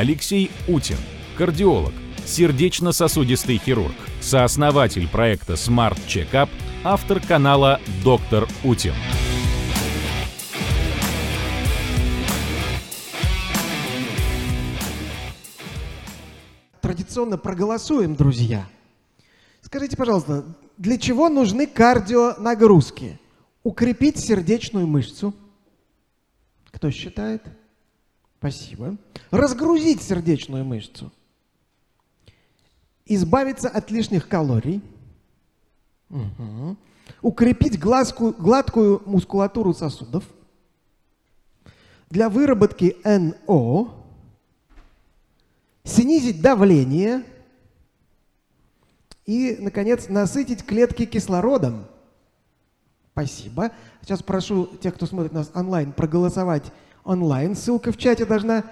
Алексей Утин, кардиолог, сердечно-сосудистый хирург, сооснователь проекта Smart Checkup, автор канала Доктор Утин. Традиционно проголосуем, друзья. Скажите, пожалуйста, для чего нужны кардионагрузки? Укрепить сердечную мышцу. Кто считает? Спасибо. Разгрузить сердечную мышцу. Избавиться от лишних калорий. Угу. Укрепить глазку, гладкую мускулатуру сосудов. Для выработки НО. Снизить давление – и, наконец, насытить клетки кислородом. Спасибо. Сейчас прошу тех, кто смотрит нас онлайн, проголосовать онлайн. Ссылка в чате должна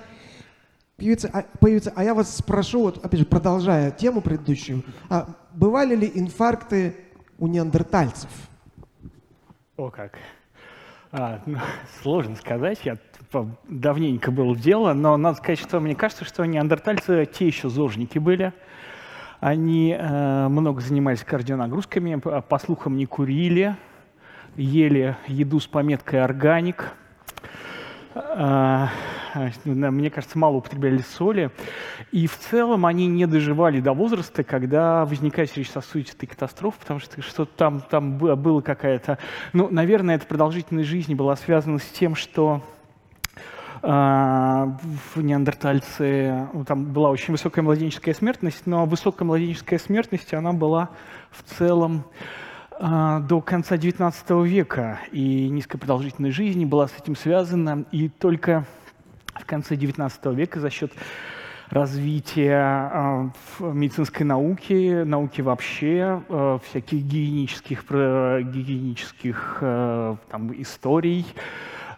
появиться. А, появиться. а я вас спрошу, вот, опять же, продолжая тему предыдущую, а бывали ли инфаркты у неандертальцев? О, как. А, ну, сложно сказать, я давненько был в дело, но надо сказать, что мне кажется, что неандертальцы те еще зожники были. Они э, много занимались кардионагрузками, по слухам не курили, ели еду с пометкой «органик». Э, мне кажется, мало употребляли соли. И в целом они не доживали до возраста, когда возникает сердечно-сосудистая катастрофа, потому что что-то там, там было какая-то... Ну, наверное, эта продолжительность жизни была связана с тем, что а, в неандертальце ну, там была очень высокая младенческая смертность, но высокая младенческая смертность, она была в целом а, до конца XIX века, и низкая продолжительность жизни была с этим связана, и только в конце XIX века за счет развития э, медицинской науки, науки вообще, э, всяких гигиенических, гигиенических там, историй,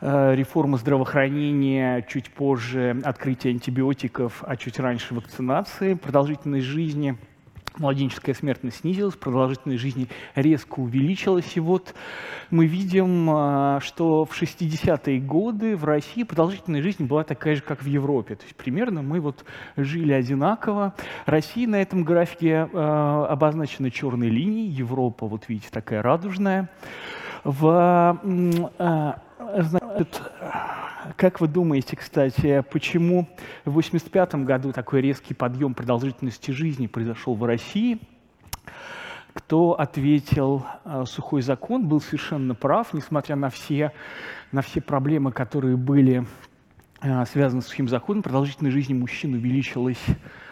реформа здравоохранения, чуть позже открытие антибиотиков, а чуть раньше вакцинации, продолжительность жизни младенческая смертность снизилась, продолжительность жизни резко увеличилась. И вот мы видим, э, что в 60-е годы в России продолжительность жизни была такая же, как в Европе. То есть примерно мы вот жили одинаково. Россия на этом графике э, обозначена черной линией, Европа, вот видите, такая радужная. В Значит, как вы думаете, кстати, почему в 1985 году такой резкий подъем продолжительности жизни произошел в России? Кто ответил э, «сухой закон», был совершенно прав, несмотря на все, на все проблемы, которые были э, связаны с сухим законом, продолжительность жизни мужчин увеличилась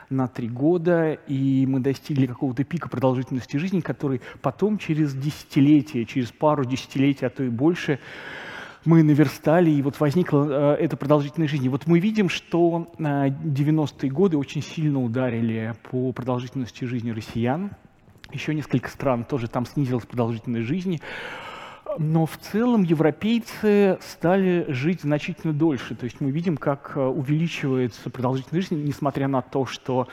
на три года, и мы достигли какого-то пика продолжительности жизни, который потом через десятилетия, через пару десятилетий, а то и больше, мы наверстали, и вот возникла э, эта продолжительность жизни. Вот мы видим, что э, 90-е годы очень сильно ударили по продолжительности жизни россиян. Еще несколько стран тоже там снизилась продолжительность жизни. Но в целом европейцы стали жить значительно дольше. То есть мы видим, как э, увеличивается продолжительность жизни, несмотря на то, что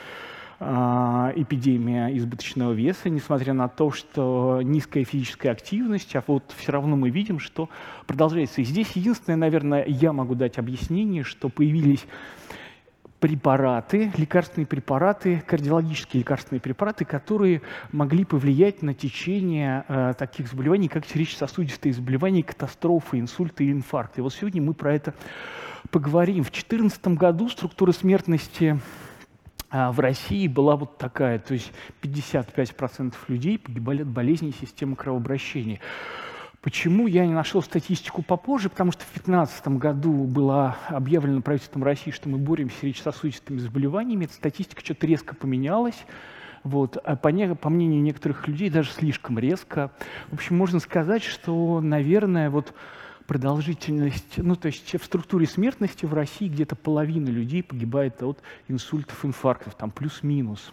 эпидемия избыточного веса, несмотря на то, что низкая физическая активность, а вот все равно мы видим, что продолжается. И здесь единственное, наверное, я могу дать объяснение, что появились препараты, лекарственные препараты, кардиологические лекарственные препараты, которые могли повлиять на течение э, таких заболеваний, как сердечно-сосудистые заболевания, катастрофы, инсульты и инфаркты. Вот сегодня мы про это поговорим. В 2014 году структура смертности а в России была вот такая, то есть 55% людей погибали от болезней системы кровообращения. Почему я не нашел статистику попозже? Потому что в 2015 году было объявлено правительством России, что мы боремся с речь-сосудистыми заболеваниями. Эта статистика что-то резко поменялась. Вот. А по, не, по мнению некоторых людей даже слишком резко. В общем, можно сказать, что, наверное, вот продолжительность, ну то есть в структуре смертности в России где-то половина людей погибает от инсультов, инфарктов, там плюс-минус.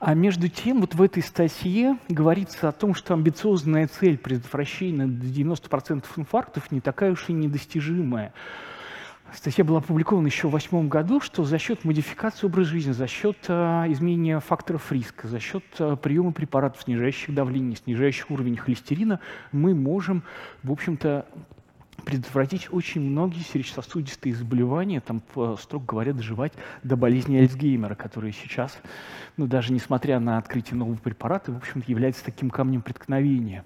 А между тем, вот в этой статье говорится о том, что амбициозная цель предотвращения до 90% инфарктов не такая уж и недостижимая. Статья была опубликована еще в восьмом году, что за счет модификации образа жизни, за счет а, изменения факторов риска, за счет а, приема препаратов, снижающих давление, снижающих уровень холестерина, мы можем, в общем-то, предотвратить очень многие сердечно-сосудистые заболевания, там, строго говоря, доживать до болезни Альцгеймера, которая сейчас, ну, даже несмотря на открытие нового препарата, в общем является таким камнем преткновения.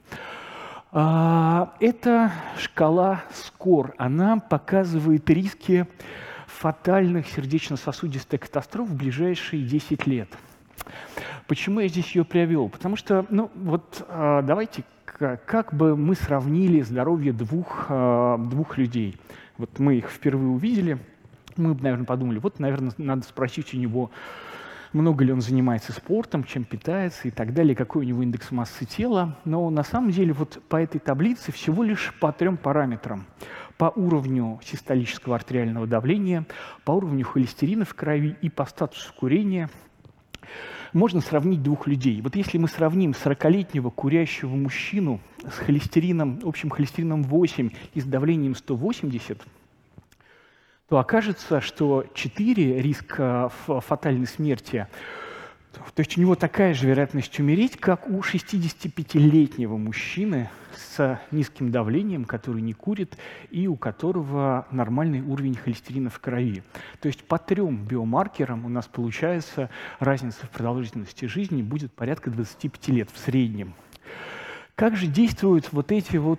А, это шкала СКОР. Она показывает риски фатальных сердечно-сосудистых катастроф в ближайшие 10 лет. Почему я здесь ее привел? Потому что, ну вот а, давайте, как бы мы сравнили здоровье двух, а, двух людей. Вот мы их впервые увидели, мы наверное, подумали, вот, наверное, надо спросить у него, много ли он занимается спортом, чем питается и так далее, какой у него индекс массы тела. Но на самом деле вот по этой таблице всего лишь по трем параметрам. По уровню систолического артериального давления, по уровню холестерина в крови и по статусу курения можно сравнить двух людей. Вот если мы сравним 40-летнего курящего мужчину с холестерином, общим холестерином 8 и с давлением 180, то окажется, что 4 риска фатальной смерти, то есть у него такая же вероятность умереть, как у 65-летнего мужчины с низким давлением, который не курит и у которого нормальный уровень холестерина в крови. То есть по трем биомаркерам у нас получается разница в продолжительности жизни будет порядка 25 лет в среднем. Как же действуют вот эти, вот,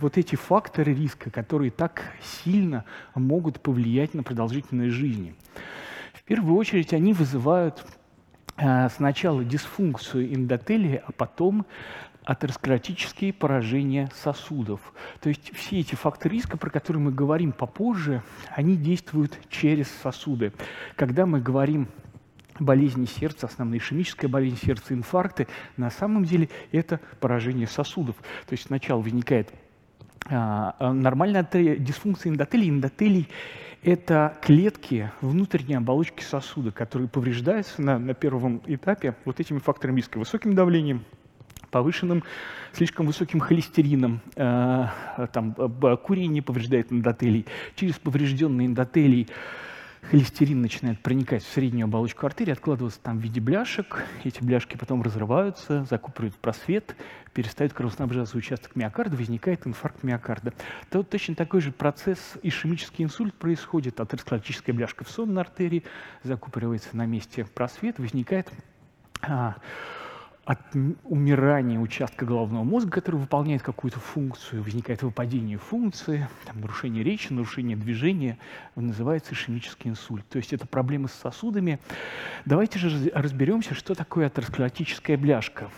вот эти факторы риска, которые так сильно могут повлиять на продолжительность жизни? В первую очередь они вызывают э, сначала дисфункцию эндотелия, а потом атеросклеротические поражения сосудов. То есть все эти факторы риска, про которые мы говорим попозже, они действуют через сосуды. Когда мы говорим болезни сердца, основная ишемическая болезнь сердца, инфаркты, на самом деле это поражение сосудов. То есть сначала возникает а, а нормальная дисфункция эндотелий. Эндотелий – это клетки внутренней оболочки сосуда, которые повреждаются на, на первом этапе вот этими факторами риска, высоким давлением, повышенным, слишком высоким холестерином, э, там, курение повреждает эндотелий, через поврежденный эндотелий холестерин начинает проникать в среднюю оболочку артерии, откладываться там в виде бляшек. Эти бляшки потом разрываются, закупоривают просвет, перестают кровоснабжаться участок миокарда, возникает инфаркт миокарда. То вот точно такой же процесс ишемический инсульт происходит. Атеросклеротическая бляшка в сонной артерии закупоривается на месте просвет, возникает а, от умирания участка головного мозга, который выполняет какую-то функцию, возникает выпадение функции, там, нарушение речи, нарушение движения, называется ишемический инсульт. То есть это проблемы с сосудами. Давайте же разберемся, что такое атеросклеротическая бляшка.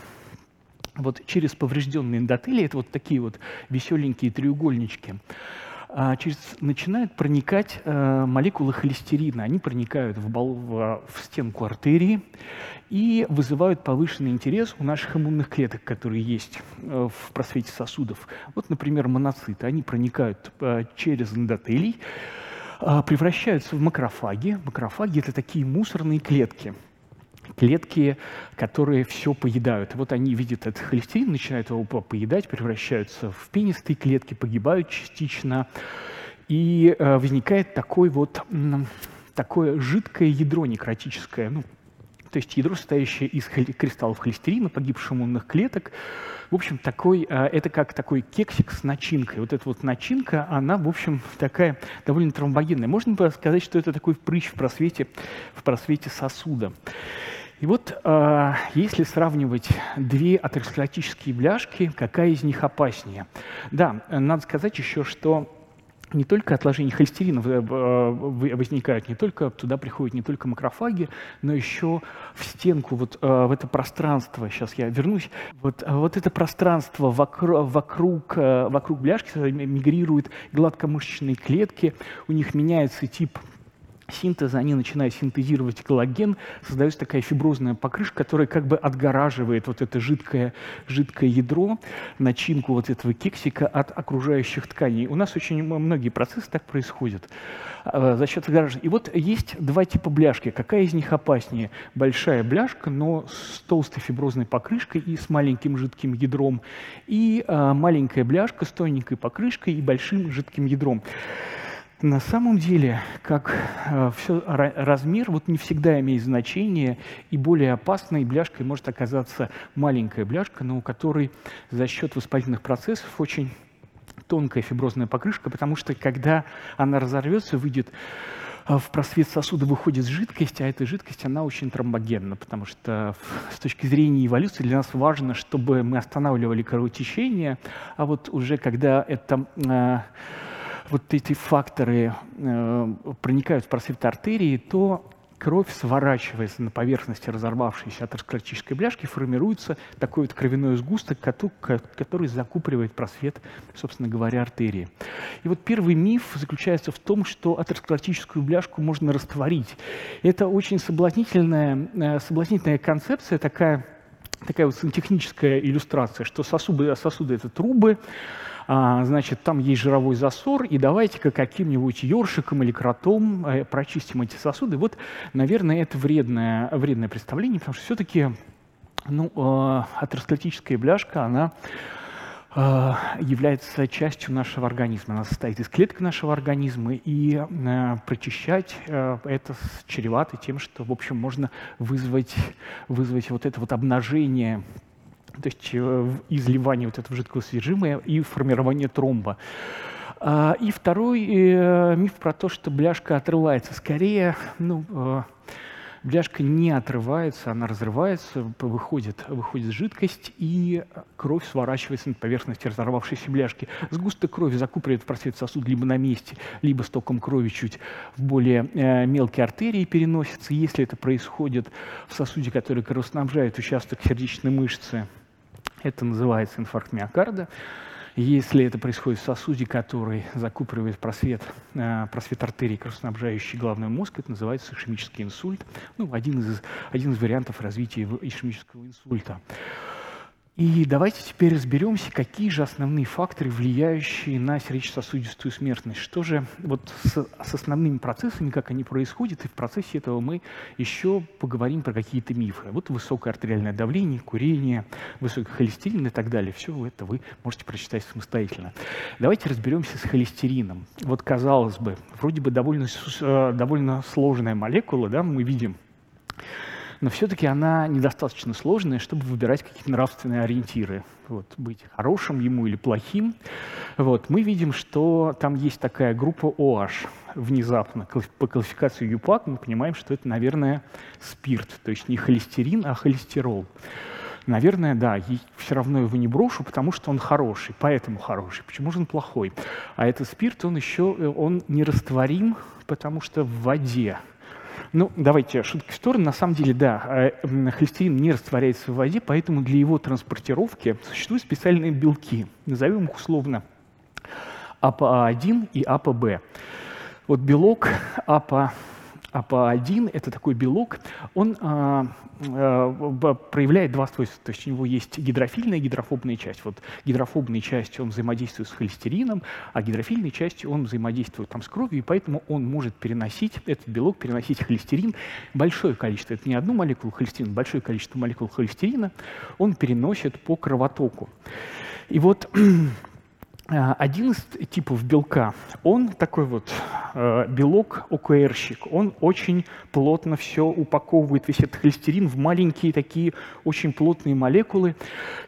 Вот через поврежденные эндотелии, это вот такие вот веселенькие треугольнички, через, начинают проникать э, молекулы холестерина. Они проникают в, бол, в, в стенку артерии и вызывают повышенный интерес у наших иммунных клеток, которые есть э, в просвете сосудов. Вот, например, моноциты. Они проникают э, через эндотелий, превращаются в макрофаги. Макрофаги – это такие мусорные клетки – клетки, которые все поедают. вот они видят этот холестерин, начинают его поедать, превращаются в пенистые клетки, погибают частично, и э, возникает такой вот, такое жидкое ядро некротическое, ну, то есть ядро, состоящее из кристаллов холестерина, погибших иммунных клеток. В общем, такой, э, это как такой кексик с начинкой. Вот эта вот начинка, она, в общем, такая довольно тромбогенная. Можно сказать, что это такой прыщ в просвете, в просвете сосуда. И вот э, если сравнивать две атеросклеротические бляшки, какая из них опаснее? Да, надо сказать еще, что не только отложения холестерина э, возникают, не только туда приходят не только макрофаги, но еще в стенку, вот э, в это пространство, сейчас я вернусь, вот, вот это пространство вокруг, вокруг, э, вокруг бляшки мигрируют гладкомышечные клетки, у них меняется тип синтеза, они начинают синтезировать коллаген, создается такая фиброзная покрышка, которая как бы отгораживает вот это жидкое, жидкое ядро, начинку вот этого кексика от окружающих тканей. У нас очень многие процессы так происходят а, за счет отгораживания. И вот есть два типа бляшки. Какая из них опаснее? Большая бляшка, но с толстой фиброзной покрышкой и с маленьким жидким ядром. И а, маленькая бляшка с тоненькой покрышкой и большим жидким ядром. На самом деле, как э, все, размер вот не всегда имеет значение, и более опасной бляшкой может оказаться маленькая бляшка, но у которой за счет воспалительных процессов очень тонкая фиброзная покрышка, потому что когда она разорвется, выйдет э, в просвет сосуда выходит жидкость, а эта жидкость, она очень тромбогенна, потому что с точки зрения эволюции для нас важно, чтобы мы останавливали кровотечение, а вот уже когда это э, вот эти факторы э, проникают в просвет артерии, то кровь сворачивается на поверхности разорвавшейся атеросклеротической бляшки, формируется такой вот кровяной сгусток, который закупоривает просвет, собственно говоря, артерии. И вот первый миф заключается в том, что атеросклеротическую бляшку можно растворить. Это очень соблазнительная, э, соблазнительная концепция, такая, такая вот сантехническая иллюстрация, что сосуды, сосуды — это трубы, а, значит, там есть жировой засор, и давайте-ка каким-нибудь ёршиком или кротом э, прочистим эти сосуды. Вот, наверное, это вредное, вредное представление, потому что все-таки ну, э, бляшка, она э, является частью нашего организма. Она состоит из клеток нашего организма, и э, прочищать э, это чревато тем, что, в общем, можно вызвать, вызвать вот это вот обнажение то есть э, изливание вот этого жидкого содержимого и формирование тромба. А, и второй э, миф про то, что бляшка отрывается. Скорее, ну, э, бляшка не отрывается, она разрывается, выходит, выходит жидкость, и кровь сворачивается на поверхности разорвавшейся бляшки. Сгусток крови закупоривает в просвет сосуд либо на месте, либо с током крови чуть в более мелкие артерии переносится. Если это происходит в сосуде, который кровоснабжает участок сердечной мышцы, это называется инфаркт миокарда. Если это происходит в сосуде, который закупоривает просвет, э, просвет артерии, кровоснабжающий головной мозг, это называется ишемический инсульт. Ну, один, из, один из вариантов развития ишемического инсульта. И давайте теперь разберемся, какие же основные факторы, влияющие на сердечно-сосудистую смертность. Что же вот с, с основными процессами, как они происходят, и в процессе этого мы еще поговорим про какие-то мифы. Вот высокое артериальное давление, курение, высокий холестерин и так далее. Все это вы можете прочитать самостоятельно. Давайте разберемся с холестерином. Вот казалось бы, вроде бы довольно, э, довольно сложная молекула, да, мы видим но все-таки она недостаточно сложная, чтобы выбирать какие-то нравственные ориентиры, вот, быть хорошим ему или плохим. Вот, мы видим, что там есть такая группа OH внезапно. По классификации ЮПАК мы понимаем, что это, наверное, спирт, то есть не холестерин, а холестерол. Наверное, да, все равно его не брошу, потому что он хороший, поэтому хороший. Почему же он плохой? А этот спирт, он еще, э, он нерастворим, потому что в воде. Ну, давайте, шутки в сторону. На самом деле, да, э, холестерин не растворяется в воде, поэтому для его транспортировки существуют специальные белки. Назовем их условно АПА1 и АПБ. Вот белок АПА АПА1 – это такой белок, он а, а, проявляет два свойства. То есть у него есть гидрофильная и гидрофобная часть. Вот гидрофобной частью он взаимодействует с холестерином, а гидрофильной частью он взаимодействует там, с кровью, и поэтому он может переносить, этот белок, переносить холестерин, большое количество, это не одну молекулу холестерина, большое количество молекул холестерина он переносит по кровотоку. И вот один из типов белка, он такой вот э, белок ОКРщик, он очень плотно все упаковывает, весь этот холестерин в маленькие такие очень плотные молекулы,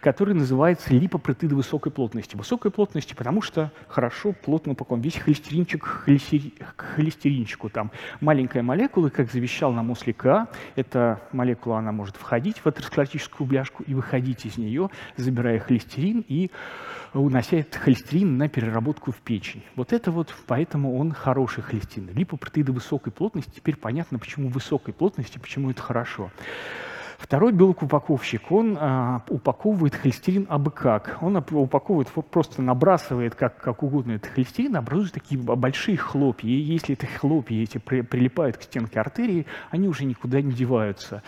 которые называются липопротиды высокой плотности. Высокой плотности, потому что хорошо плотно упакован. Весь холестеринчик к холестеринчику. Там маленькая молекула, как завещал нам Ослика, эта молекула, она может входить в атеросклеротическую бляшку и выходить из нее, забирая холестерин и этот холестерин на переработку в печень. Вот это вот, поэтому он хороший холестерин. Липопротеиды высокой плотности, теперь понятно, почему высокой плотности, почему это хорошо. Второй белок-упаковщик, он а, упаковывает холестерин абы как. Он упаковывает, просто набрасывает как, как угодно этот холестерин, образуют такие большие хлопья. И если эти хлопья эти при, прилипают к стенке артерии, они уже никуда не деваются.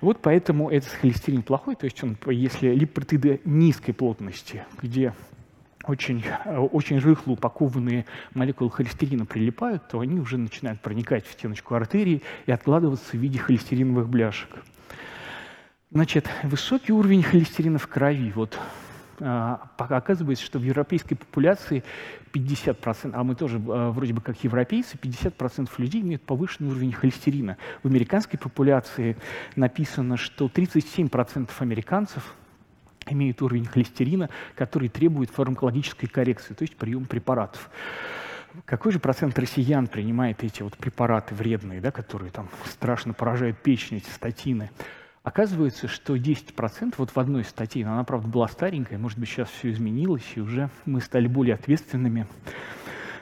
Вот поэтому этот холестерин плохой, то есть он, если липопротеиды низкой плотности, где очень, очень рыхло упакованные молекулы холестерина прилипают, то они уже начинают проникать в стеночку артерии и откладываться в виде холестериновых бляшек. Значит, высокий уровень холестерина в крови. Вот а, оказывается, что в европейской популяции 50%, а мы тоже а, вроде бы как европейцы, 50% людей имеют повышенный уровень холестерина. В американской популяции написано, что 37% американцев имеют уровень холестерина, который требует фармакологической коррекции, то есть прием препаратов. Какой же процент россиян принимает эти вот препараты вредные, да, которые там страшно поражают печень, эти статины? Оказывается, что 10% вот в одной статье, но она, правда, была старенькая, может быть, сейчас все изменилось, и уже мы стали более ответственными.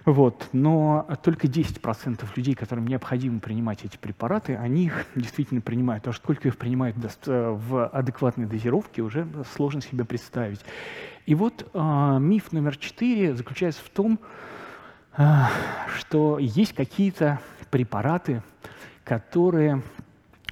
Вот. Но только 10% людей, которым необходимо принимать эти препараты, они их действительно принимают. А сколько их принимают в адекватной дозировке, уже сложно себе представить. И вот э, миф номер четыре заключается в том, э, что есть какие-то препараты, которые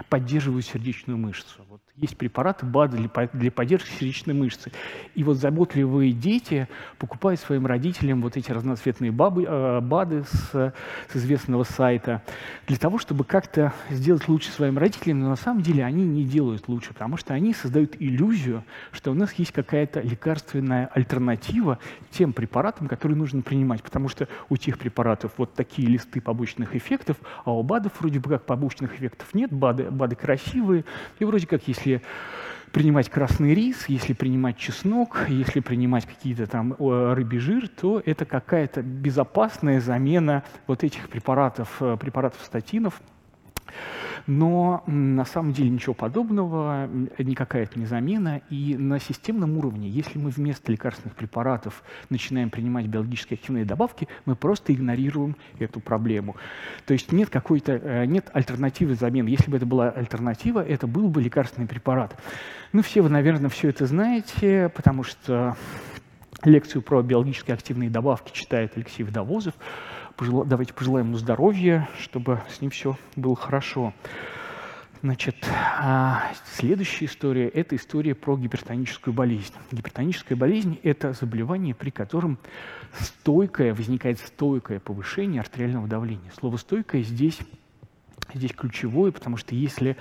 поддерживают сердечную мышцу. Есть препараты БАДы для, для поддержки сердечной мышцы. И вот заботливые дети покупают своим родителям вот эти разноцветные бабы, э, БАДы с, с известного сайта для того, чтобы как-то сделать лучше своим родителям, но на самом деле они не делают лучше, потому что они создают иллюзию, что у нас есть какая-то лекарственная альтернатива тем препаратам, которые нужно принимать, потому что у тех препаратов вот такие листы побочных эффектов, а у БАДов вроде бы как побочных эффектов нет, БАДы, БАДы красивые, и вроде как есть если принимать красный рис, если принимать чеснок, если принимать какие-то там рыбий жир, то это какая-то безопасная замена вот этих препаратов, э, препаратов статинов, но на самом деле ничего подобного, никакая это не замена. И на системном уровне, если мы вместо лекарственных препаратов начинаем принимать биологически активные добавки, мы просто игнорируем эту проблему. То есть нет какой-то, э, нет альтернативы замены. Если бы это была альтернатива, это был бы лекарственный препарат. Ну, все вы, наверное, все это знаете, потому что лекцию про биологически активные добавки читает Алексей Водовозов. Пожел... Давайте пожелаем ему здоровья, чтобы с ним все было хорошо. Значит, а, следующая история – это история про гипертоническую болезнь. Гипертоническая болезнь – это заболевание, при котором стойкое, возникает стойкое повышение артериального давления. Слово «стойкое» здесь, здесь ключевое, потому что если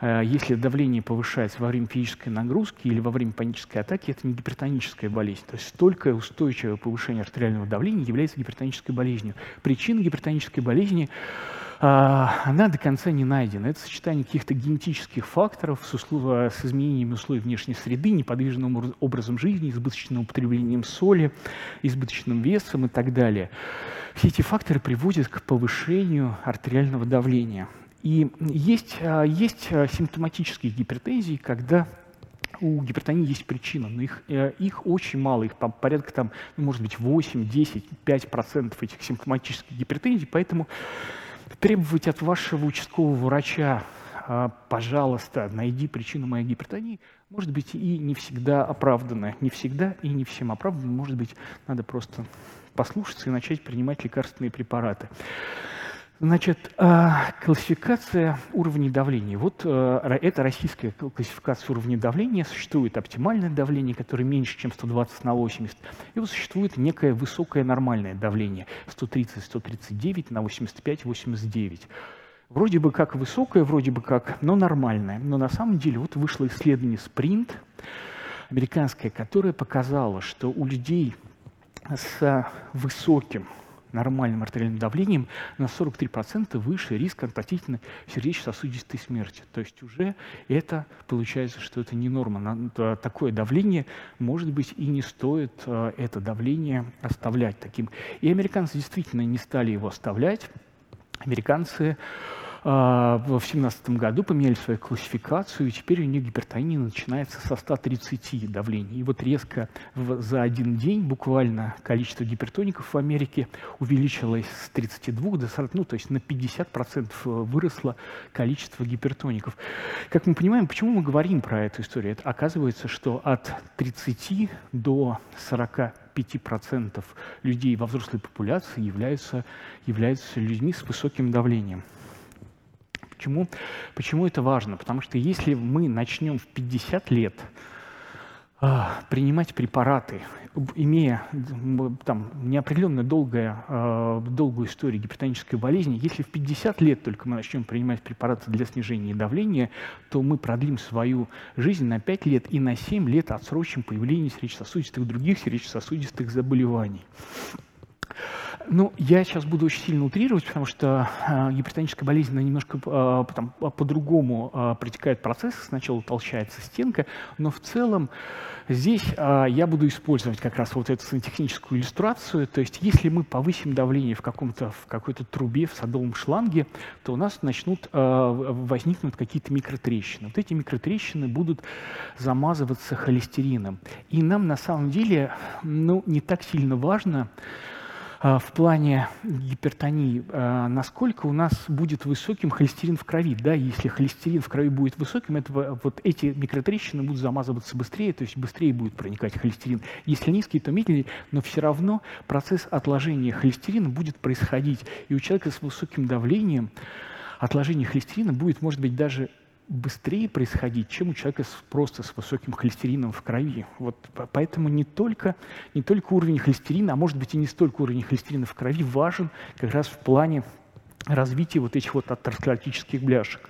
если давление повышается во время физической нагрузки или во время панической атаки, это не гипертоническая болезнь. То есть столько устойчивое повышение артериального давления является гипертонической болезнью. Причина гипертонической болезни а, она до конца не найдена. Это сочетание каких-то генетических факторов с, услов... с изменением условий внешней среды, неподвижным образом жизни, избыточным употреблением соли, избыточным весом и так далее. Все эти факторы приводят к повышению артериального давления. И есть, а, есть а, симптоматические гипертензии, когда у гипертонии есть причина, но их, э, их очень мало, их порядка, там, ну, может быть, 8, 10, 5 процентов этих симптоматических гипертензий, поэтому требовать от вашего участкового врача, а, пожалуйста, найди причину моей гипертонии, может быть, и не всегда оправданно. Не всегда и не всем оправданно. Может быть, надо просто послушаться и начать принимать лекарственные препараты. Значит, а, классификация уровней давления. Вот э, это российская классификация уровней давления. Существует оптимальное давление, которое меньше, чем 120 на 80. И вот существует некое высокое нормальное давление 130-139 на 85-89. Вроде бы как высокое, вроде бы как, но нормальное. Но на самом деле вот вышло исследование «Спринт» американское, которое показало, что у людей с высоким нормальным артериальным давлением на 43% выше риск относительно сердечно-сосудистой смерти. То есть уже это получается, что это не норма. Такое давление, может быть, и не стоит э, это давление оставлять таким. И американцы действительно не стали его оставлять. Американцы в 2017 году поменяли свою классификацию, и теперь у них гипертония начинается со 130 давлений. И вот резко за один день буквально количество гипертоников в Америке увеличилось с 32 до 40, ну то есть на 50% выросло количество гипертоников. Как мы понимаем, почему мы говорим про эту историю? Это оказывается, что от 30 до 40 5% людей во взрослой популяции являются, являются людьми с высоким давлением. Почему, почему это важно? Потому что если мы начнем в 50 лет а, принимать препараты, имея там неопределенно долгое, а, долгую историю гипертонической болезни, если в 50 лет только мы начнем принимать препараты для снижения давления, то мы продлим свою жизнь на 5 лет и на 7 лет отсрочим появление сердечно-сосудистых других сердечно-сосудистых заболеваний. Ну, я сейчас буду очень сильно утрировать, потому что э, гипертоническая болезнь она немножко э, по-другому э, протекает процесс. Сначала утолщается стенка, но в целом здесь э, я буду использовать как раз вот эту сантехническую иллюстрацию. То есть если мы повысим давление в, каком-то, в какой-то трубе, в садовом шланге, то у нас начнут э, возникнуть какие-то микротрещины. Вот эти микротрещины будут замазываться холестерином. И нам на самом деле ну, не так сильно важно, в плане гипертонии, а, насколько у нас будет высоким холестерин в крови. Да, если холестерин в крови будет высоким, это, вот эти микротрещины будут замазываться быстрее, то есть быстрее будет проникать холестерин. Если низкий, то медленнее, но все равно процесс отложения холестерина будет происходить. И у человека с высоким давлением отложение холестерина будет, может быть, даже быстрее происходить, чем у человека с, просто с высоким холестерином в крови. Вот поэтому не только, не только уровень холестерина, а может быть и не столько уровень холестерина в крови важен как раз в плане развития вот этих вот атеросклеротических бляшек.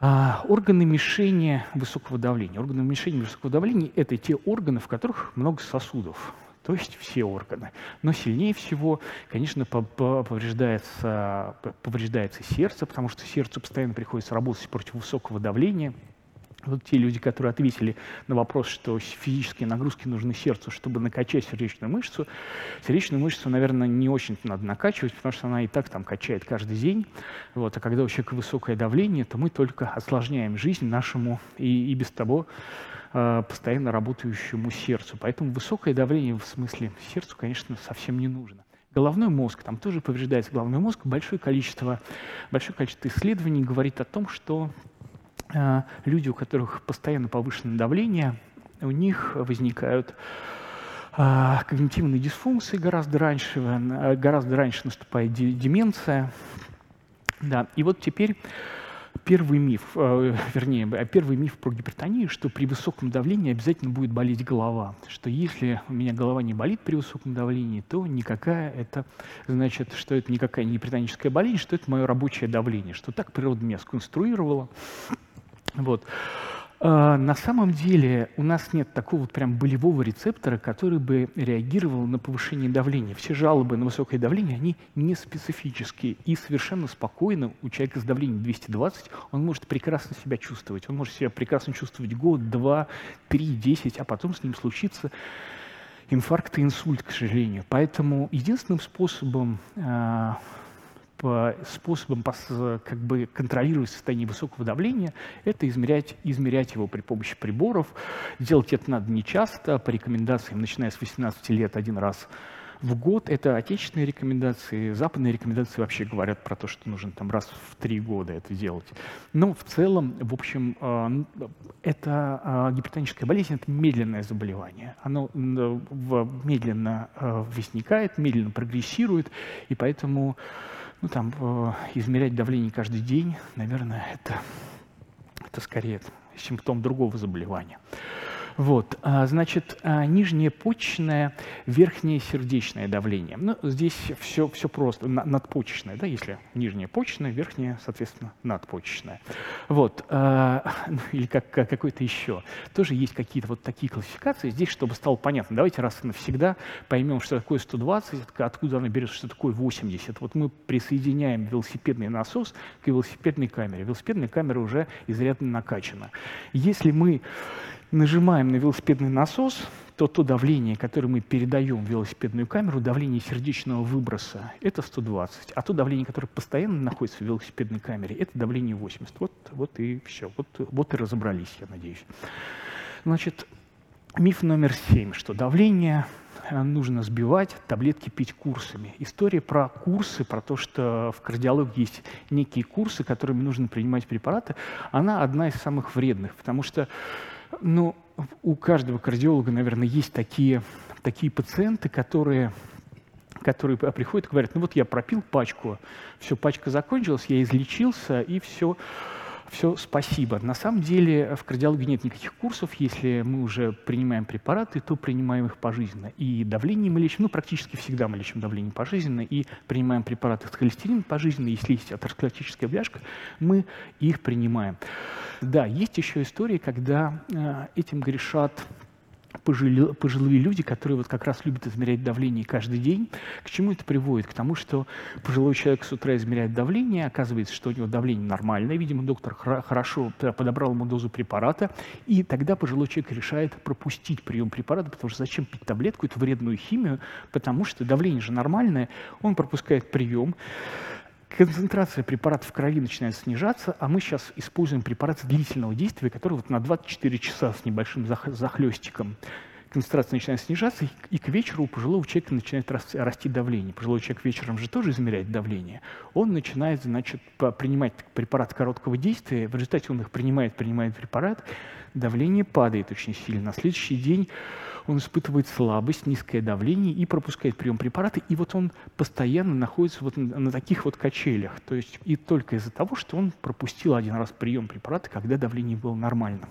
А, органы мишени высокого давления. Органы мишени высокого давления – это те органы, в которых много сосудов то есть все органы. Но сильнее всего, конечно, повреждается, повреждается сердце, потому что сердцу постоянно приходится работать против высокого давления. Вот те люди, которые ответили на вопрос, что физические нагрузки нужны сердцу, чтобы накачать сердечную мышцу, сердечную мышцу, наверное, не очень надо накачивать, потому что она и так там качает каждый день. Вот. А когда у человека высокое давление, то мы только осложняем жизнь нашему и, и без того постоянно работающему сердцу. Поэтому высокое давление в смысле сердцу, конечно, совсем не нужно. Головной мозг, там тоже повреждается головной мозг. Большое количество, большое количество исследований говорит о том, что э, люди, у которых постоянно повышенное давление, у них возникают э, когнитивные дисфункции гораздо раньше, э, гораздо раньше наступает деменция. Да, и вот теперь первый миф, э, вернее, первый миф про гипертонию, что при высоком давлении обязательно будет болеть голова. Что если у меня голова не болит при высоком давлении, то никакая это, значит, что это никакая не гипертоническая болезнь, что это мое рабочее давление, что так природа меня сконструировала. Вот. А, на самом деле у нас нет такого вот прям болевого рецептора, который бы реагировал на повышение давления. Все жалобы на высокое давление, они не специфические. И совершенно спокойно у человека с давлением 220 он может прекрасно себя чувствовать. Он может себя прекрасно чувствовать год, два, три, десять, а потом с ним случится инфаркт и инсульт, к сожалению. Поэтому единственным способом а, способом как бы контролировать состояние высокого давления – это измерять, измерять его при помощи приборов. Делать это надо не часто, по рекомендациям, начиная с 18 лет один раз в год. Это отечественные рекомендации, западные рекомендации вообще говорят про то, что нужно там раз в три года это делать. Но в целом, в общем, а, это а, гипертоническая болезнь – это медленное заболевание. Оно медленно а, возникает, медленно прогрессирует, и поэтому ну, там, э, измерять давление каждый день, наверное, это, это скорее симптом другого заболевания. Вот, а, значит, а, нижнее почечное, верхнее сердечное давление. Ну, здесь все, все просто, надпочечное, да, если нижнее почечное, верхнее, соответственно, надпочечное. Вот, а, ну, или как, как какой-то еще. Тоже есть какие-то вот такие классификации. Здесь, чтобы стало понятно, давайте раз и навсегда поймем, что такое 120, откуда оно берется, что такое 80. Вот мы присоединяем велосипедный насос к велосипедной камере. Велосипедная камера уже изрядно накачана. Если мы нажимаем на велосипедный насос, то то давление, которое мы передаем в велосипедную камеру, давление сердечного выброса, это 120. А то давление, которое постоянно находится в велосипедной камере, это давление 80. Вот, вот и все. Вот, вот и разобрались, я надеюсь. Значит, миф номер семь, что давление э, нужно сбивать, таблетки пить курсами. История про курсы, про то, что в кардиологии есть некие курсы, которыми нужно принимать препараты, она одна из самых вредных, потому что ну, у каждого кардиолога, наверное, есть такие, такие пациенты, которые, которые приходят и говорят, ну вот я пропил пачку, все, пачка закончилась, я излечился, и все, все, спасибо. На самом деле в кардиологии нет никаких курсов. Если мы уже принимаем препараты, то принимаем их пожизненно. И давление мы лечим, ну, практически всегда мы лечим давление пожизненно, и принимаем препараты с холестерином пожизненно. Если есть атеросклеротическая бляшка, мы их принимаем. Да, есть еще истории, когда э, этим грешат пожили, пожилые люди, которые вот как раз любят измерять давление каждый день. К чему это приводит? К тому, что пожилой человек с утра измеряет давление, оказывается, что у него давление нормальное, видимо, доктор хорошо подобрал ему дозу препарата, и тогда пожилой человек решает пропустить прием препарата, потому что зачем пить таблетку, эту вредную химию, потому что давление же нормальное, он пропускает прием, концентрация препарата в крови начинает снижаться, а мы сейчас используем препарат длительного действия, который вот на 24 часа с небольшим захлестиком концентрация начинает снижаться, и к вечеру у пожилого человека начинает расти, давление. Пожилой человек вечером же тоже измеряет давление. Он начинает, значит, принимать препарат короткого действия, в результате он их принимает, принимает препарат, давление падает очень сильно. На следующий день он испытывает слабость, низкое давление и пропускает прием препарата, и вот он постоянно находится вот на, таких вот качелях. То есть и только из-за того, что он пропустил один раз прием препарата, когда давление было нормальным.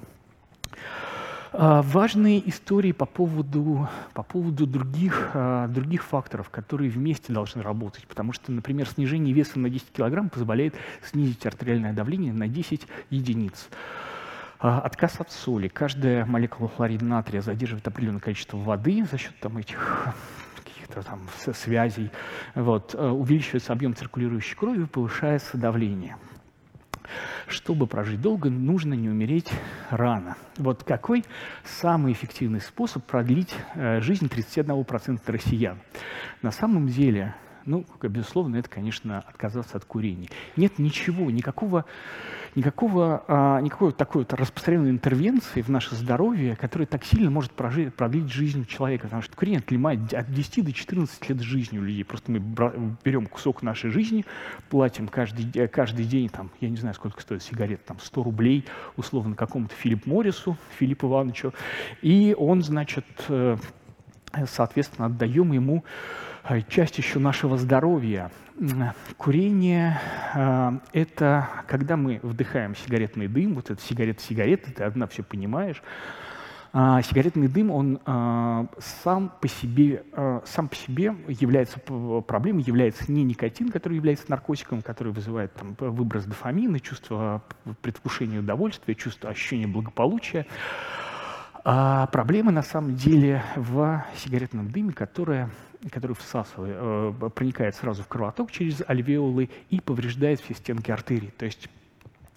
А, важные истории по поводу, по поводу других, а, других факторов, которые вместе должны работать. Потому что, например, снижение веса на 10 кг позволяет снизить артериальное давление на 10 единиц. А, отказ от соли. Каждая молекула хлорида натрия задерживает определенное количество воды за счет там, этих каких-то там связей. Вот. Э, увеличивается объем циркулирующей крови, повышается давление. Чтобы прожить долго, нужно не умереть рано. Вот какой самый эффективный способ продлить э, жизнь 31% россиян? На самом деле ну, безусловно, это, конечно, отказаться от курения. Нет ничего, никакого, никакого, а, никакой такой вот распространенной интервенции в наше здоровье, которая так сильно может прожить, продлить жизнь человека. Потому что курение отнимает от 10 до 14 лет жизни у людей. Просто мы берем кусок нашей жизни, платим каждый, каждый день, там, я не знаю, сколько стоит сигарет, там, 100 рублей, условно, какому-то Филипп Моррису, Филиппу Ивановичу, и он, значит, э, соответственно, отдаем ему часть еще нашего здоровья. Курение э, – это когда мы вдыхаем сигаретный дым, вот это сигарета-сигарета, ты одна все понимаешь, а сигаретный дым, он э, сам, по себе, сам по себе является проблемой, является не никотин, который является наркотиком, который вызывает там, выброс дофамина, чувство предвкушения удовольствия, чувство ощущения благополучия, а проблема на самом деле в сигаретном дыме, которая, который всасывает, э, проникает сразу в кровоток через альвеолы и повреждает все стенки артерий. То есть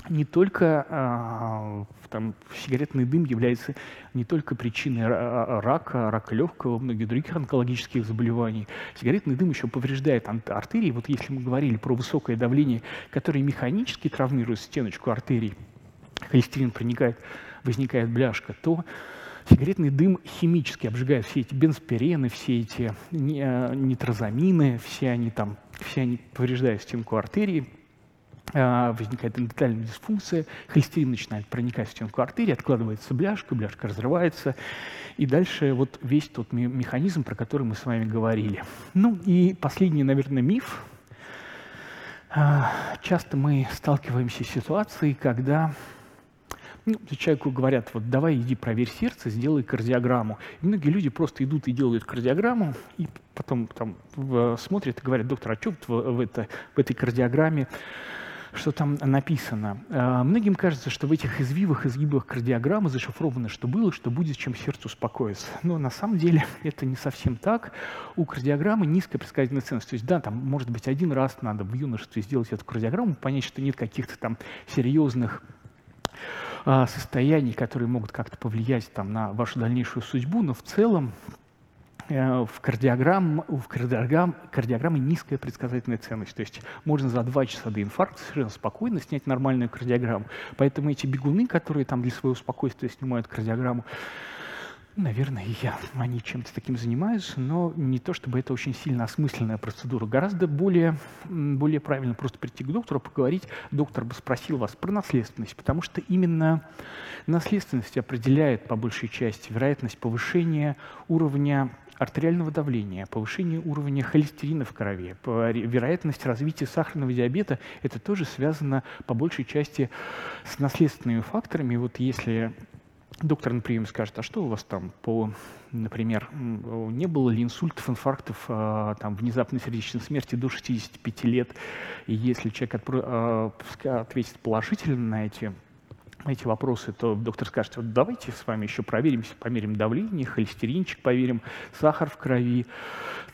не только э, там, сигаретный дым является не только причиной рака, рака легкого, многих других онкологических заболеваний. Сигаретный дым еще повреждает артерии. Вот если мы говорили про высокое давление, которое механически травмирует стеночку артерий, холестерин проникает, возникает бляшка, то Сигаретный дым химически обжигает все эти бензпирены, все эти э, нитрозамины, все они там, все они повреждают стенку артерии, э, возникает эндотельная дисфункция, холестерин начинает проникать в стенку артерии, откладывается бляшка, бляшка разрывается, и дальше вот весь тот механизм, про который мы с вами говорили. Ну и последний, наверное, миф. Э, часто мы сталкиваемся с ситуацией, когда ну, человеку говорят, вот давай иди проверь сердце, сделай кардиограмму. И многие люди просто идут и делают кардиограмму, и потом там смотрят и говорят, доктор, а что в, в, это, в этой кардиограмме что там написано. А, многим кажется, что в этих извивах, изгибах кардиограммы зашифровано, что было, что будет, чем сердце успокоится. Но на самом деле это не совсем так. У кардиограммы низкая предсказательная ценность. То есть, да, там, может быть, один раз надо в юношестве сделать эту кардиограмму, понять, что нет каких-то там серьезных состояний, которые могут как-то повлиять там, на вашу дальнейшую судьбу, но в целом э, в, кардиограмм, в кардиограмм, кардиограмме низкая предсказательная ценность. То есть можно за два часа до инфаркта совершенно спокойно снять нормальную кардиограмму. Поэтому эти бегуны, которые там для своего спокойствия снимают кардиограмму, Наверное, я, они чем-то таким занимаются, но не то, чтобы это очень сильно осмысленная процедура. Гораздо более, более правильно просто прийти к доктору, поговорить. Доктор бы спросил вас про наследственность, потому что именно наследственность определяет по большей части вероятность повышения уровня артериального давления, повышение уровня холестерина в крови, вероятность развития сахарного диабета, это тоже связано по большей части с наследственными факторами. Вот если доктор на приеме скажет, а что у вас там по, например, не было ли инсультов, инфарктов, а, там, внезапной сердечной смерти до 65 лет, и если человек а, ответит положительно на эти эти вопросы, то доктор скажет, вот давайте с вами еще проверимся, померим давление, холестеринчик, поверим сахар в крови,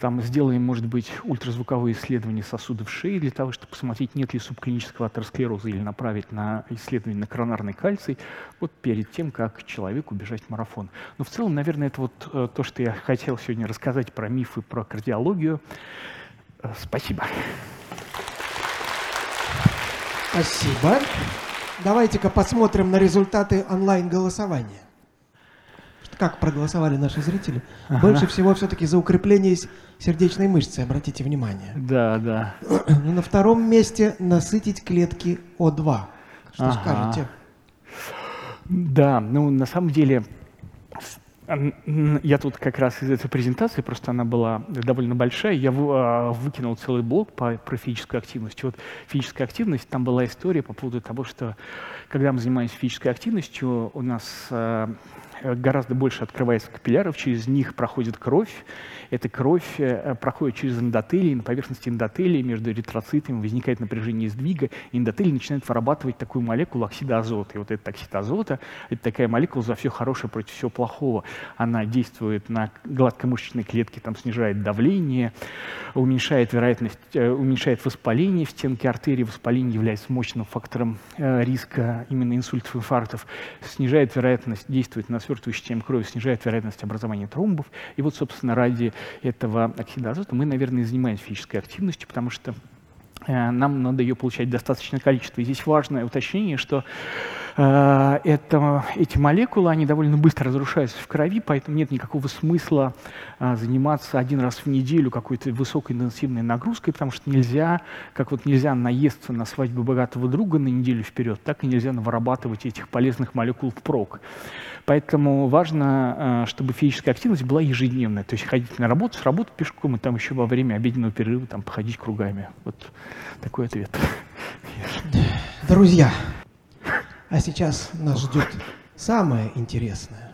там сделаем, может быть, ультразвуковые исследования сосудов шеи для того, чтобы посмотреть, нет ли субклинического атеросклероза или направить на исследование на коронарный кальций, вот перед тем, как человеку бежать в марафон. Но в целом, наверное, это вот э, то, что я хотел сегодня рассказать про мифы, про кардиологию. Э, спасибо. Спасибо. Давайте-ка посмотрим на результаты онлайн-голосования. Как проголосовали наши зрители? Ага. Больше всего все-таки за укрепление сердечной мышцы, обратите внимание. Да, да. На втором месте насытить клетки О2. Что ага. скажете? Да, ну на самом деле я тут как раз из этой презентации, просто она была довольно большая, я а, выкинул целый блок по, про физическую активность. Вот физическая активность, там была история по поводу того, что когда мы занимаемся физической активностью, у нас а, гораздо больше открывается капилляров, через них проходит кровь. Эта кровь э, проходит через эндотелий, на поверхности эндотелия между эритроцитами возникает напряжение сдвига, и эндотелий начинает вырабатывать такую молекулу оксида азота. И вот этот оксид азота — это такая молекула за все хорошее против всего плохого. Она действует на гладкомышечные клетки, там снижает давление, уменьшает вероятность, э, уменьшает воспаление в стенке артерии. Воспаление является мощным фактором э, риска именно инсультов, инфарктов, снижает вероятность, действует на свертывающую систему крови, снижает вероятность образования тромбов. И вот, собственно, ради этого оксида азота мы, наверное, занимаемся физической активностью, потому что э, нам надо ее получать достаточное количество. И здесь важное уточнение, что это, эти молекулы, они довольно быстро разрушаются в крови, поэтому нет никакого смысла э, заниматься один раз в неделю какой-то высокоинтенсивной нагрузкой, потому что нельзя, как вот нельзя наесться на свадьбу богатого друга на неделю вперед, так и нельзя вырабатывать этих полезных молекул впрок. Поэтому важно, э, чтобы физическая активность была ежедневная, то есть ходить на работу, с работы пешком, и там еще во время обеденного перерыва там походить кругами. Вот такой ответ. Друзья, а сейчас нас ждет самое интересное.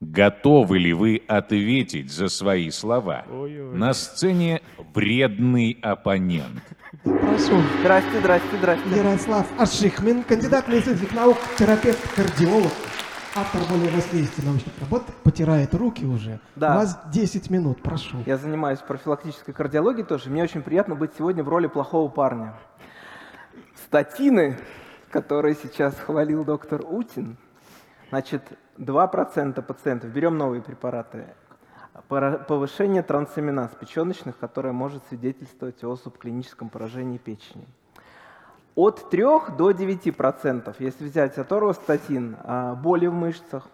Готовы ли вы ответить за свои слова? Ой-ой. На сцене вредный оппонент. Прошу. Здрасте, здрасте, здрасте. Ярослав Ашихмин, кандидат медицинских наук, терапевт, кардиолог, автор более 80 научных работ, потирает руки уже. Да. У вас 10 минут, прошу. Я занимаюсь профилактической кардиологией тоже. Мне очень приятно быть сегодня в роли плохого парня статины, которые сейчас хвалил доктор Утин, значит, 2% пациентов, берем новые препараты, повышение трансаминаз печеночных, которое может свидетельствовать о субклиническом поражении печени. От 3 до 9%, если взять аторвостатин, а, боли в мышцах,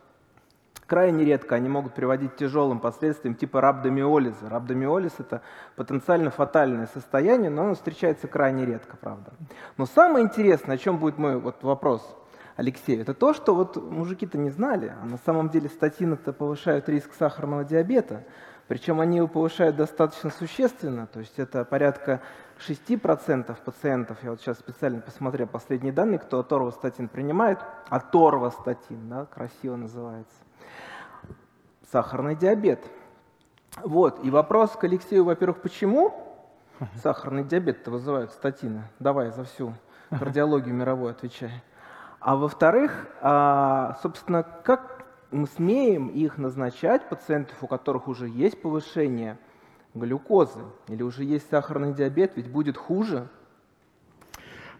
Крайне редко они могут приводить к тяжелым последствиям типа рhabdomиолиза. Рhabdomиолиз – это потенциально фатальное состояние, но оно встречается крайне редко, правда. Но самое интересное, о чем будет мой вот вопрос, Алексей, это то, что вот мужики-то не знали, а на самом деле статины-то повышают риск сахарного диабета, причем они его повышают достаточно существенно, то есть это порядка 6% пациентов, я вот сейчас специально посмотрел последние данные, кто аторвостатин принимает, аторвостатин, да, красиво называется, сахарный диабет. Вот, и вопрос к Алексею, во-первых, почему сахарный диабет-то вызывают статины? Давай за всю кардиологию мировую отвечай. А во-вторых, а, собственно, как мы смеем их назначать, пациентов, у которых уже есть повышение глюкозы или уже есть сахарный диабет, ведь будет хуже,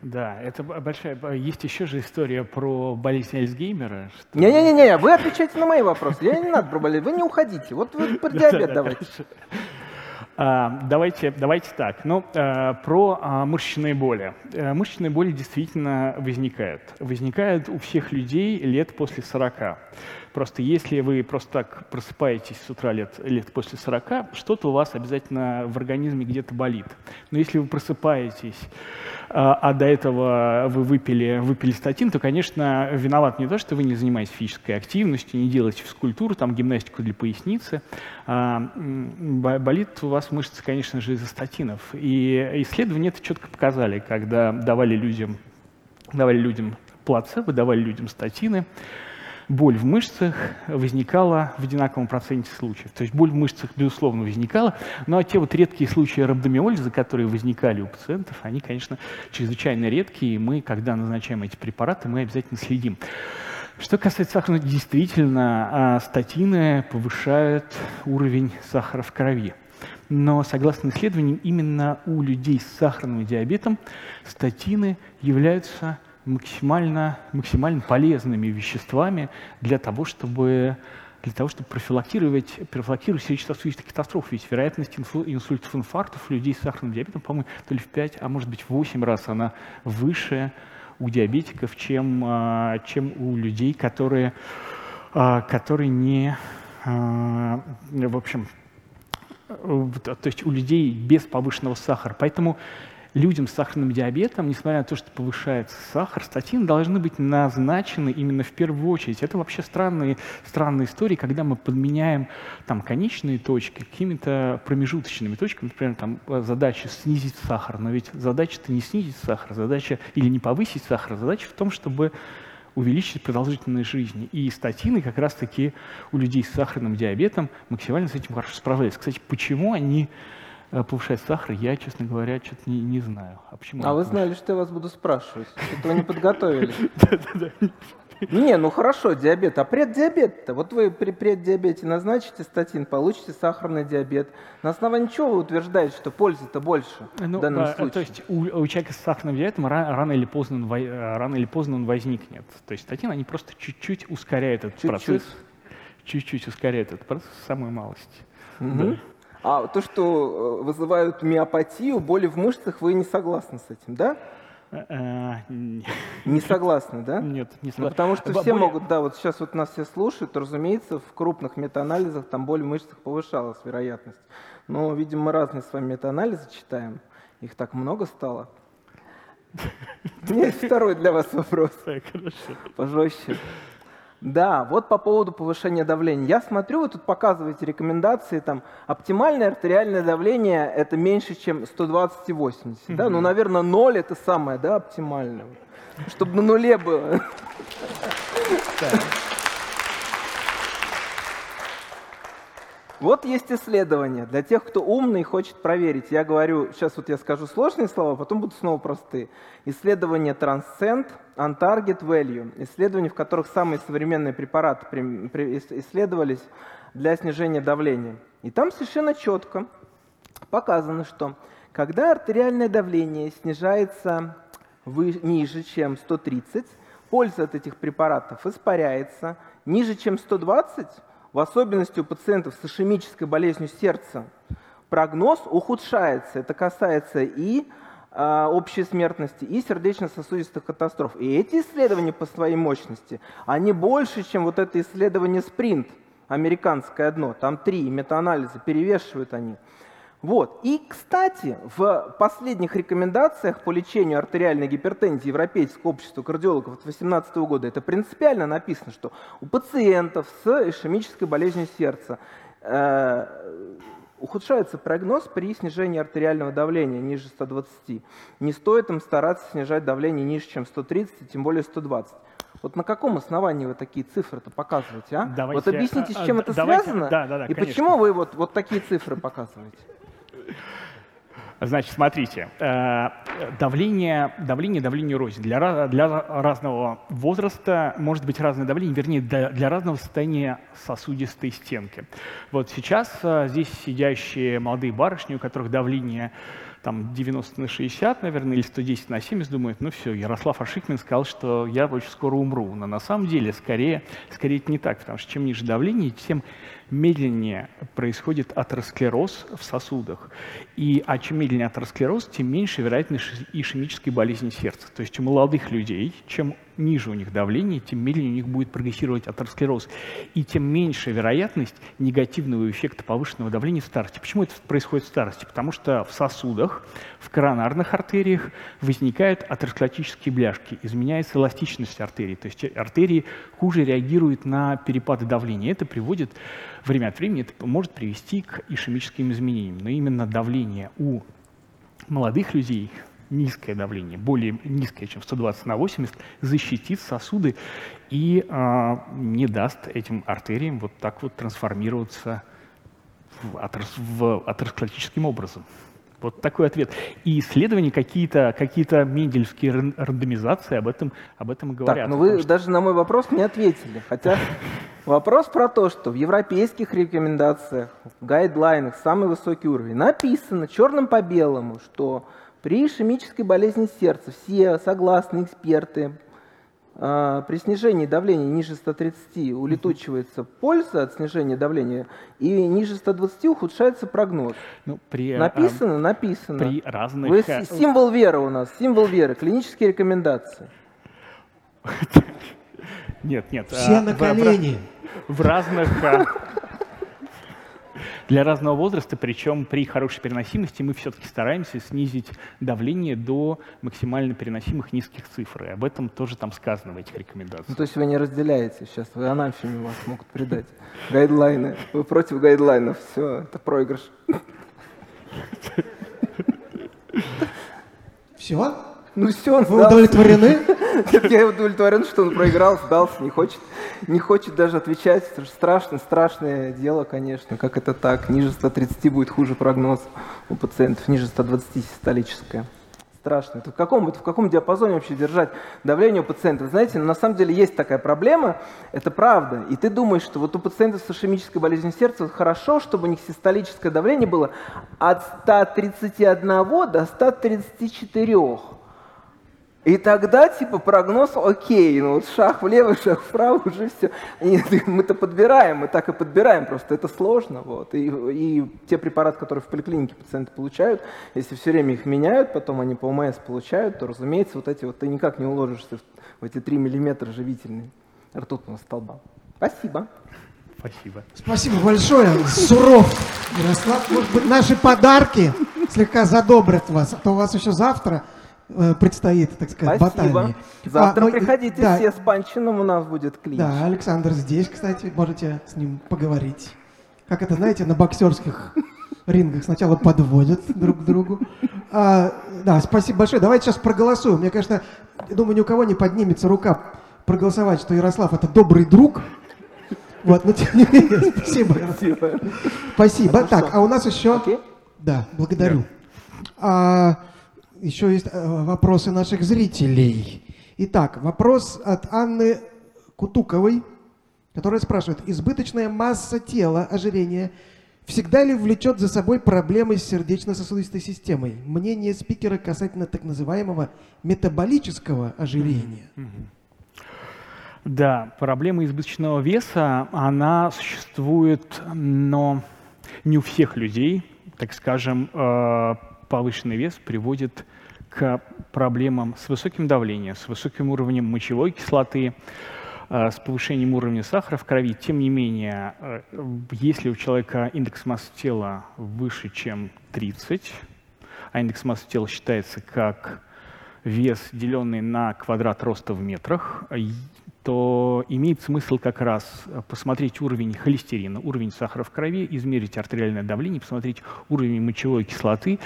да, это большая... Есть еще же история про болезнь Альцгеймера. Что... Не-не-не, вы отвечаете на мои вопросы. Я не надо про болезнь. Вы не уходите. Вот вы про диабет давайте. А, давайте, давайте так. Ну, а, про а, мышечные боли. Мышечные боли действительно возникают. Возникают у всех людей лет после 40. Просто если вы просто так просыпаетесь с утра лет, лет после 40, что-то у вас обязательно в организме где-то болит. Но если вы просыпаетесь, а, а до этого вы выпили, выпили статин, то, конечно, виноват не то, что вы не занимаетесь физической активностью, не делаете физкультуру, там гимнастику для поясницы, а болит у вас мышцы, конечно же, из-за статинов. И исследования это четко показали, когда давали людям, давали людям плацебо, давали людям статины, боль в мышцах возникала в одинаковом проценте случаев. То есть боль в мышцах, безусловно, возникала, но те вот редкие случаи рhabdomиолиза, которые возникали у пациентов, они, конечно, чрезвычайно редкие, и мы, когда назначаем эти препараты, мы обязательно следим. Что касается сахара, действительно, а, статины повышают уровень сахара в крови. Но, согласно исследованиям, именно у людей с сахарным диабетом статины являются максимально, максимально полезными веществами для того, чтобы для того, чтобы профилактировать, профилактировать сердечно-сосудистые катастрофы. Ведь вероятность инсультов, инфарктов у людей с сахарным диабетом, по-моему, то ли в 5, а может быть в 8 раз она выше у диабетиков, чем, а, чем у людей, которые, а, которые не, а, в общем, то есть у людей без повышенного сахара. Поэтому людям с сахарным диабетом, несмотря на то, что повышается сахар, статины должны быть назначены именно в первую очередь. Это вообще странные, странные истории, когда мы подменяем там, конечные точки какими-то промежуточными точками. Например, там, задача снизить сахар, но ведь задача-то не снизить сахар, задача или не повысить сахар, задача в том, чтобы увеличить продолжительность жизни. И статины как раз-таки у людей с сахарным диабетом максимально с этим хорошо справляются. Кстати, почему они Э, повышать сахар, я, честно говоря, что-то не, не знаю. А почему? А вы знали, что я вас буду спрашивать? Этого не подготовили. Не, ну хорошо, диабет. А преддиабет-то? Вот вы при преддиабете назначите статин, получите сахарный диабет. На основании чего вы утверждаете, что пользы-то больше ну, в данном да, случае? То есть у, у человека с сахарным диабетом рано или, поздно он, рано или поздно он возникнет. То есть статин, они просто чуть-чуть ускоряют этот чуть-чуть. процесс. Чуть-чуть ускоряют этот процесс, самую малость. Угу. Да. А то, что э, вызывают миопатию, боли в мышцах, вы не согласны с этим, да? Э, не согласны, да? Нет, не согласны. Ну, потому что все могут, да, вот сейчас вот нас все слушают, разумеется, в крупных метаанализах там боль в мышцах повышалась, вероятность. Но, видимо, мы разные с вами метаанализы читаем. Их так много стало. У меня есть второй для вас вопрос. Пожестче. Да, вот по поводу повышения давления. Я смотрю, вы тут показываете рекомендации, там, оптимальное артериальное давление – это меньше, чем 120 и 80. Mm-hmm. Да? Ну, наверное, 0 – это самое, да, оптимальное. Чтобы на нуле было. Вот есть исследование для тех, кто умный и хочет проверить. Я говорю, сейчас вот я скажу сложные слова, потом будут снова простые. Исследование Transcend on Target Value. Исследования, в которых самые современные препараты исследовались для снижения давления. И там совершенно четко показано, что когда артериальное давление снижается ниже, чем 130, польза от этих препаратов испаряется. Ниже, чем 120, в особенности у пациентов с ишемической болезнью сердца, прогноз ухудшается. Это касается и э, общей смертности, и сердечно-сосудистых катастроф. И эти исследования по своей мощности, они больше, чем вот это исследование «Спринт», американское одно, там три метаанализа, перевешивают они. Вот. И, кстати, в последних рекомендациях по лечению артериальной гипертензии Европейского общества кардиологов от 2018 года это принципиально написано, что у пациентов с ишемической болезнью сердца э, ухудшается прогноз при снижении артериального давления ниже 120. Не стоит им стараться снижать давление ниже, чем 130, тем более 120. Вот на каком основании вы такие цифры-то показываете, а? Давайте, вот объясните, с а, чем а, это давайте, связано, да, да, да, и конечно. почему вы вот, вот такие цифры показываете? Значит, смотрите, э, давление, давление, давление рознь. Для, для разного возраста может быть разное давление, вернее, для, разного состояния сосудистой стенки. Вот сейчас э, здесь сидящие молодые барышни, у которых давление там 90 на 60, наверное, или 110 на 70, думают, ну все, Ярослав Ашикмин сказал, что я очень скоро умру. Но на самом деле скорее, скорее это не так, потому что чем ниже давление, тем медленнее происходит атеросклероз в сосудах. И, а чем медленнее атеросклероз, тем меньше вероятность ишемической болезни сердца. То есть у молодых людей, чем ниже у них давление, тем медленнее у них будет прогрессировать атеросклероз. И тем меньше вероятность негативного эффекта повышенного давления в старости. Почему это происходит в старости? Потому что в сосудах, в коронарных артериях возникают атеросклеротические бляшки, изменяется эластичность артерий. То есть артерии хуже реагируют на перепады давления. Это приводит время от времени, это может привести к ишемическим изменениям. Но именно давление у молодых людей низкое давление, более низкое, чем 120 на 80, защитит сосуды и э, не даст этим артериям вот так вот трансформироваться в, атерос, в атеросклеротическим образом. Вот такой ответ. И исследования какие-то, какие-то мендельские рандомизации об этом, об этом говорят. Так, но вы что... даже на мой вопрос не ответили. Хотя вопрос про то, что в европейских рекомендациях, в гайдлайнах самый высокий уровень написано черным по белому, что при ишемической болезни сердца все согласны эксперты, а, при снижении давления ниже 130 улетучивается польза от снижения давления, и ниже 120 ухудшается прогноз. Ну, при, написано, а, написано. При разных... Вы, э, символ веры у нас, символ веры, клинические рекомендации. Нет, нет. Все а, на колени. В, в разных... для разного возраста, причем при хорошей переносимости мы все-таки стараемся снизить давление до максимально переносимых низких цифр. И об этом тоже там сказано в этих рекомендациях. Ну, то есть вы не разделяете сейчас, вы анафеме вас могут придать. Гайдлайны. Вы против гайдлайнов. Все, это проигрыш. Все? Ну все, Вы удовлетворены? Я удовлетворен, что он проиграл, сдался, не хочет, не хочет даже отвечать. Это же страшное, страшное дело, конечно. Как это так? Ниже 130 будет хуже прогноз у пациентов, ниже 120 систолическое. Страшно. Это в каком, это в каком диапазоне вообще держать давление у пациента? Знаете, на самом деле есть такая проблема, это правда. И ты думаешь, что вот у пациентов с ишемической болезнью сердца хорошо, чтобы у них систолическое давление было от 131 до 134. И тогда, типа, прогноз окей, ну вот шаг влево, шаг вправо, уже все. Мы-то подбираем, мы так и подбираем, просто это сложно. Вот. И, и те препараты, которые в поликлинике пациенты получают, если все время их меняют, потом они по ОМС получают, то, разумеется, вот эти вот ты никак не уложишься в эти 3 миллиметра живительные ртутного столба. Спасибо. Спасибо. Спасибо большое. Суров, Ярослав. Может быть, наши подарки слегка задобрят вас, а то у вас еще завтра предстоит, так сказать, Спасибо. баталии. Завтра а, приходите да, все с Панчином, у нас будет клинч. Да, Александр здесь, кстати, можете с ним поговорить. Как это, знаете, на боксерских рингах сначала подводят друг к другу. А, да, спасибо большое. Давайте сейчас проголосуем. Мне, конечно, я думаю, ни у кого не поднимется рука проголосовать, что Ярослав это добрый друг. Вот, но тем не менее, спасибо. Спасибо. Спасибо. Так, а у нас еще... Да, благодарю. А, еще есть э, вопросы наших зрителей. Итак, вопрос от Анны Кутуковой, которая спрашивает, избыточная масса тела, ожирение, всегда ли влечет за собой проблемы с сердечно-сосудистой системой? Мнение спикера касательно так называемого метаболического ожирения. Да, проблема избыточного веса, она существует, но не у всех людей. Так скажем, э, повышенный вес приводит к проблемам с высоким давлением, с высоким уровнем мочевой кислоты, э, с повышением уровня сахара в крови. Тем не менее, э, если у человека индекс массы тела выше, чем 30, а индекс массы тела считается как вес, деленный на квадрат роста в метрах, то имеет смысл как раз посмотреть уровень холестерина, уровень сахара в крови, измерить артериальное давление, посмотреть уровень мочевой кислоты.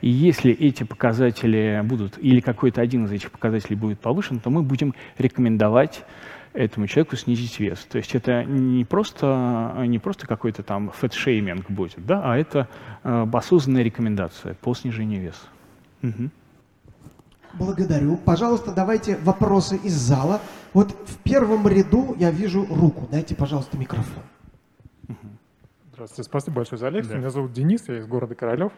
И если эти показатели будут, или какой-то один из этих показателей будет повышен, то мы будем рекомендовать этому человеку снизить вес. То есть это не просто, не просто какой-то там фэтшейминг будет, да, а это э, осознанная рекомендация по снижению веса. Угу. Благодарю. Пожалуйста, давайте вопросы из зала. Вот в первом ряду я вижу руку. Дайте, пожалуйста, микрофон. Здравствуйте, спасибо большое за лекцию. Да. Меня зовут Денис, я из города Королев.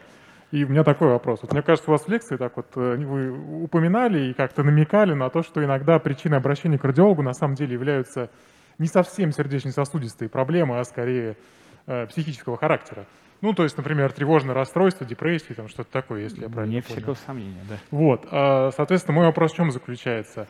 И у меня такой вопрос. Вот мне кажется, у вас в лекции так вот э, вы упоминали и как-то намекали на то, что иногда причиной обращения к кардиологу на самом деле являются не совсем сердечно-сосудистые проблемы, а скорее э, психического характера. Ну, то есть, например, тревожное расстройство, депрессия, там что-то такое, если я правильно Нет понял. всякого сомнения, да. Вот, а, соответственно, мой вопрос в чем заключается?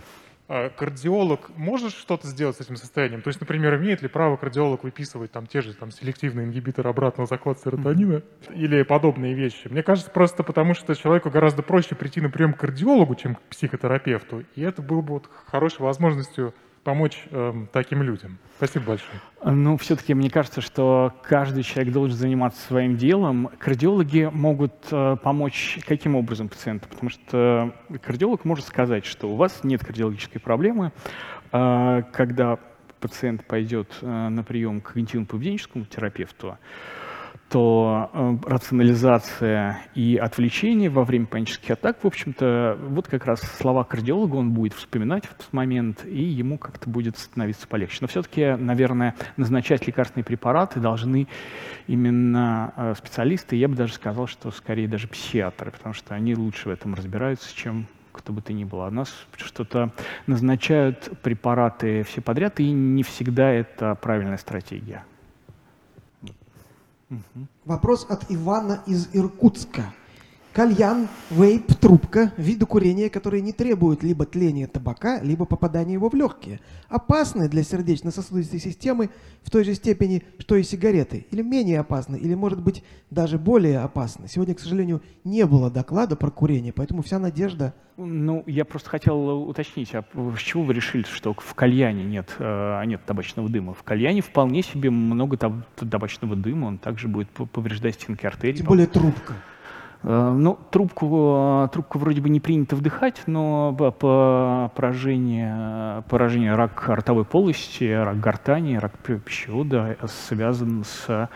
А кардиолог может что-то сделать с этим состоянием? То есть, например, имеет ли право кардиолог выписывать там те же там селективные ингибиторы обратного захвата серотонина или подобные вещи? Мне кажется, просто потому что человеку гораздо проще прийти на прием к кардиологу, чем к психотерапевту, и это было бы вот хорошей возможностью помочь эм, таким людям. Спасибо большое. Ну, все-таки мне кажется, что каждый человек должен заниматься своим делом. Кардиологи могут э, помочь каким образом пациенту? Потому что кардиолог может сказать, что у вас нет кардиологической проблемы. Э, когда пациент пойдет э, на прием к когнитивно-поведенческому терапевту, то э, рационализация и отвлечение во время панических атак, в общем-то, вот как раз слова кардиолога он будет вспоминать в этот момент, и ему как-то будет становиться полегче. Но все-таки, наверное, назначать лекарственные препараты должны именно э, специалисты, я бы даже сказал, что скорее даже психиатры, потому что они лучше в этом разбираются, чем кто бы то ни было. У нас что-то назначают препараты все подряд, и не всегда это правильная стратегия. Вопрос от Ивана из Иркутска. Кальян, вейп, трубка – виды курения, которые не требуют либо тления табака, либо попадания его в легкие. Опасны для сердечно-сосудистой системы в той же степени, что и сигареты. Или менее опасны, или, может быть, даже более опасны. Сегодня, к сожалению, не было доклада про курение, поэтому вся надежда... Ну, я просто хотел уточнить, а с чего вы решили, что в кальяне нет, э, нет табачного дыма? В кальяне вполне себе много табачного дыма, он также будет повреждать стенки артерий. Тем более трубка. Э, ну, трубку, э, трубку вроде бы не принято вдыхать, но по поражение, поражение рак ротовой полости, рак гортани, рак пищевода связан с,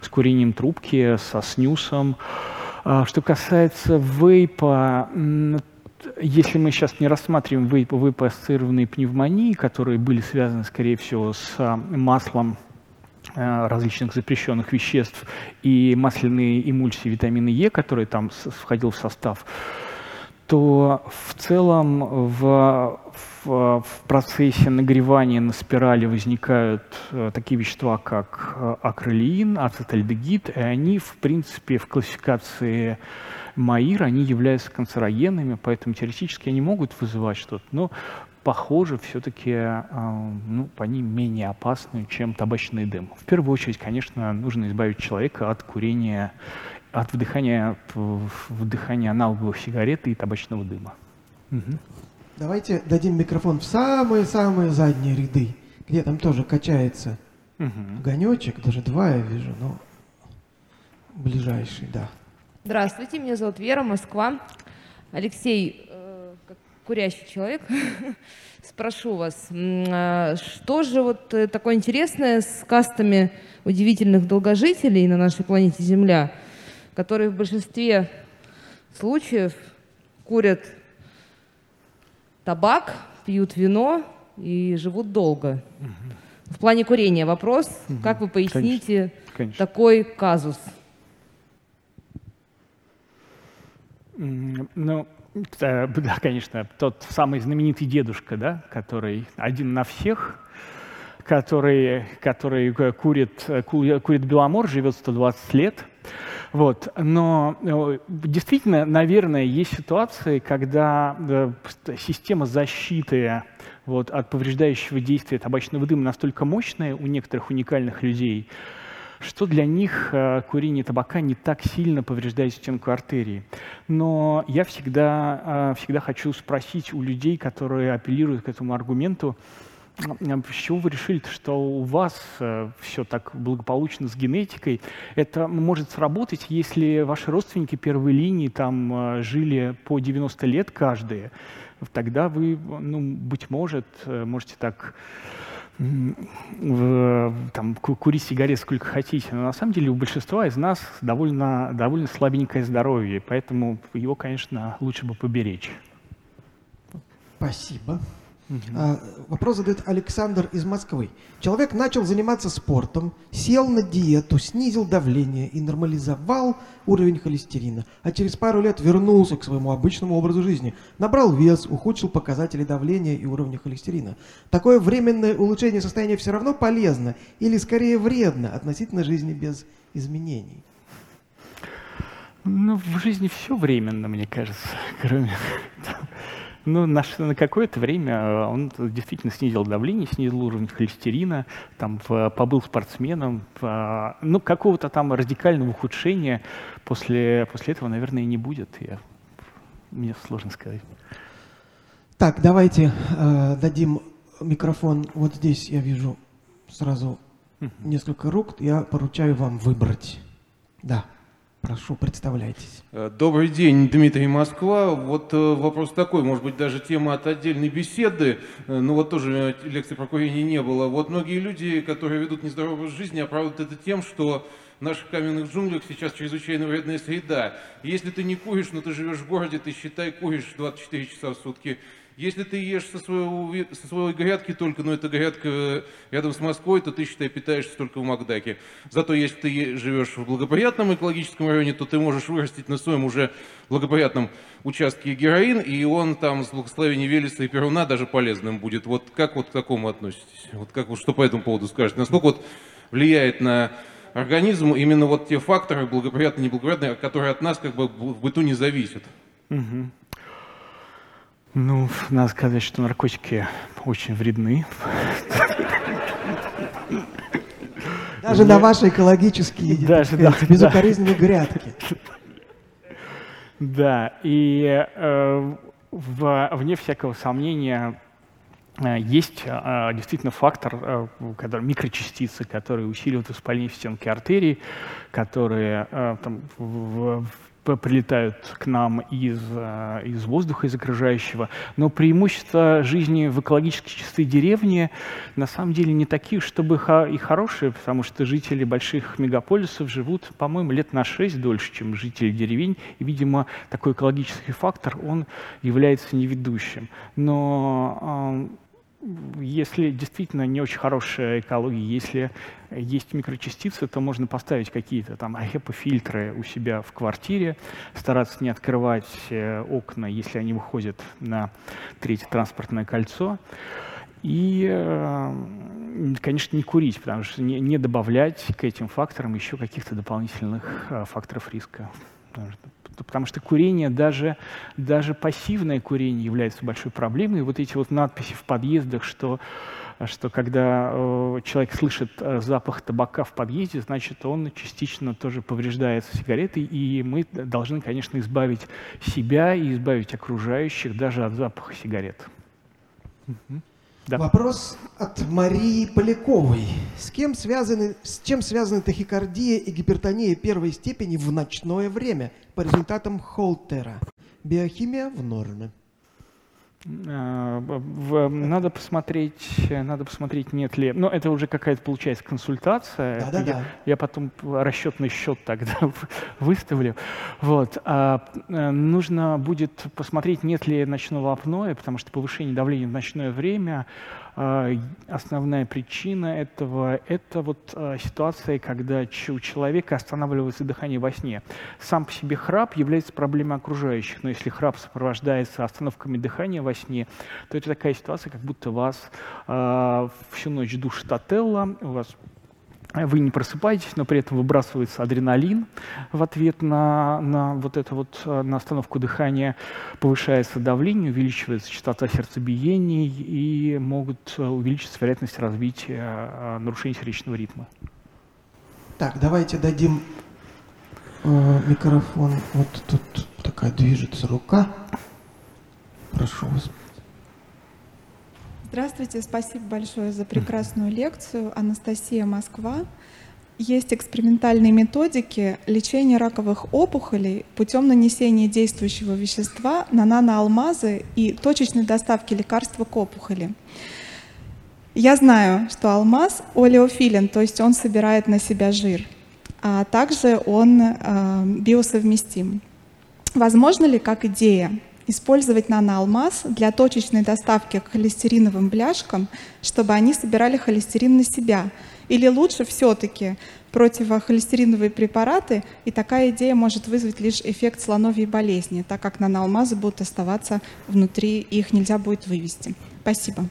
с курением трубки, со снюсом. А что касается вейпа, если мы сейчас не рассматриваем вейп, вейп-ассоциированные пневмонии, которые были связаны, скорее всего, с маслом различных запрещенных веществ и масляные эмульсии витамина Е, которые там входил в состав, то в целом в, в, в процессе нагревания на спирали возникают э, такие вещества, как э, акролеин, ацетальдегид, и они, в принципе, в классификации МАИР, они являются канцерогенами, поэтому теоретически они могут вызывать что-то. Но похоже, все-таки а, ну, они менее опасны, чем табачный дым. В первую очередь, конечно, нужно избавить человека от курения, от вдыхания, вдыхания аналоговых сигарет и табачного дыма. Угу. Давайте дадим микрофон в самые-самые задние ряды, где там тоже качается угу. огонечек, даже два я вижу, но ближайший, да. Здравствуйте, меня зовут Вера, Москва. Алексей, курящий человек, спрошу вас, а, что же вот э, такое интересное с кастами удивительных долгожителей на нашей планете Земля, которые в большинстве случаев курят табак, пьют вино и живут долго. В плане курения вопрос, как вы поясните Конечно. Конечно. такой казус? Ну, да, конечно, тот самый знаменитый дедушка, да, который один на всех, который, который курит, курит Беломор, живет 120 лет. Вот. Но э, действительно, наверное, есть ситуации, когда э, система защиты вот, от повреждающего действия табачного дыма настолько мощная у некоторых уникальных людей, что для них э, курение табака не так сильно повреждает стенку артерии. Но я всегда, э, всегда хочу спросить у людей, которые апеллируют к этому аргументу, чего вы решили, что у вас э, все так благополучно с генетикой? Это может сработать, если ваши родственники первой линии там жили по 90 лет каждые. Тогда вы, ну, быть может, можете так там, курить сигарет сколько хотите, но на самом деле у большинства из нас довольно, довольно слабенькое здоровье, поэтому его, конечно, лучше бы поберечь. Спасибо. А, вопрос задает Александр из Москвы. Человек начал заниматься спортом, сел на диету, снизил давление и нормализовал уровень холестерина, а через пару лет вернулся к своему обычному образу жизни, набрал вес, ухудшил показатели давления и уровня холестерина. Такое временное улучшение состояния все равно полезно или скорее вредно относительно жизни без изменений? Ну, в жизни все временно, мне кажется, кроме ну, на, на какое-то время э, он действительно снизил давление, снизил уровень холестерина, там, побыл спортсменом. В, ну, какого-то там радикального ухудшения после, после этого, наверное, не будет. Я, мне сложно сказать. Так, давайте э, дадим микрофон. Вот здесь я вижу сразу несколько рук. Я поручаю вам выбрать. Да. Прошу, представляйтесь. Э, добрый день, Дмитрий Москва. Вот э, вопрос такой, может быть, даже тема от отдельной беседы, э, но вот тоже лекции про курение не было. Вот многие люди, которые ведут нездоровый образ жизни, оправдывают это тем, что в наших каменных джунглях сейчас чрезвычайно вредная среда. Если ты не куришь, но ты живешь в городе, ты считай, куришь 24 часа в сутки. Если ты ешь со, своего, со своей грядки только, но это грядка рядом с Москвой, то ты, считай, питаешься только в Макдаке. Зато если ты живешь в благоприятном экологическом районе, то ты можешь вырастить на своем уже благоприятном участке героин, и он там с благословения Велеса и Перуна даже полезным будет. Вот как вот к такому относитесь? Вот как вот что по этому поводу скажете? Насколько вот влияет на организм именно вот те факторы, благоприятные, неблагоприятные, которые от нас как бы в быту не зависят? Угу. Ну, надо сказать, что наркотики очень вредны. Даже на ваши экологические, Даже, да, безукоризненные да. грядки. Да, и э, в, вне всякого сомнения э, есть э, действительно фактор, э, который, микрочастицы, которые усиливают воспаление в стенке артерии, которые э, там, в, прилетают к нам из, э, из воздуха, из окружающего. Но преимущества жизни в экологически чистой деревне на самом деле не такие, чтобы и хорошие, потому что жители больших мегаполисов живут, по-моему, лет на 6 дольше, чем жители деревень. И, видимо, такой экологический фактор, он является неведущим. Но если действительно не очень хорошая экология, если есть микрочастицы, то можно поставить какие-то там HEPA-фильтры у себя в квартире, стараться не открывать э, окна, если они выходят на третье транспортное кольцо. И, э, конечно, не курить, потому что не добавлять к этим факторам еще каких-то дополнительных э, факторов риска потому что курение, даже, даже пассивное курение является большой проблемой. И вот эти вот надписи в подъездах, что, что когда э, человек слышит э, запах табака в подъезде, значит, он частично тоже повреждается сигаретой, и мы должны, конечно, избавить себя и избавить окружающих даже от запаха сигарет. Угу. Да. Вопрос от Марии Поляковой. С, кем связаны, с чем связаны тахикардия и гипертония первой степени в ночное время по результатам Холтера? Биохимия в норме. А, надо посмотреть, надо посмотреть, нет ли. Но это уже какая-то получается консультация. Да, да, я, да. я потом расчетный счет тогда выставлю. Вот. А, э, нужно будет посмотреть, нет ли ночного апноэ, потому что повышение давления в ночное время основная причина этого – это вот а, ситуация, когда у человека останавливается дыхание во сне. Сам по себе храп является проблемой окружающих, но если храп сопровождается остановками дыхания во сне, то это такая ситуация, как будто вас э, всю ночь душит отелло, у вас вы не просыпаетесь, но при этом выбрасывается адреналин в ответ на, на вот это вот, э, на остановку дыхания, повышается давление, увеличивается частота сердцебиений и могут э, увеличиться вероятность развития э, нарушений сердечного ритма. Так, давайте дадим э, микрофон. Вот тут такая движется рука. Прошу вас. Здравствуйте, спасибо большое за прекрасную лекцию. Анастасия Москва. Есть экспериментальные методики лечения раковых опухолей путем нанесения действующего вещества на наноалмазы и точечной доставки лекарства к опухоли. Я знаю, что алмаз олеофилен, то есть он собирает на себя жир, а также он э, биосовместим. Возможно ли, как идея, использовать наноалмаз для точечной доставки к холестериновым бляшкам, чтобы они собирали холестерин на себя? Или лучше все-таки противохолестериновые препараты, и такая идея может вызвать лишь эффект слоновьей болезни, так как наноалмазы будут оставаться внутри, и их нельзя будет вывести. Спасибо.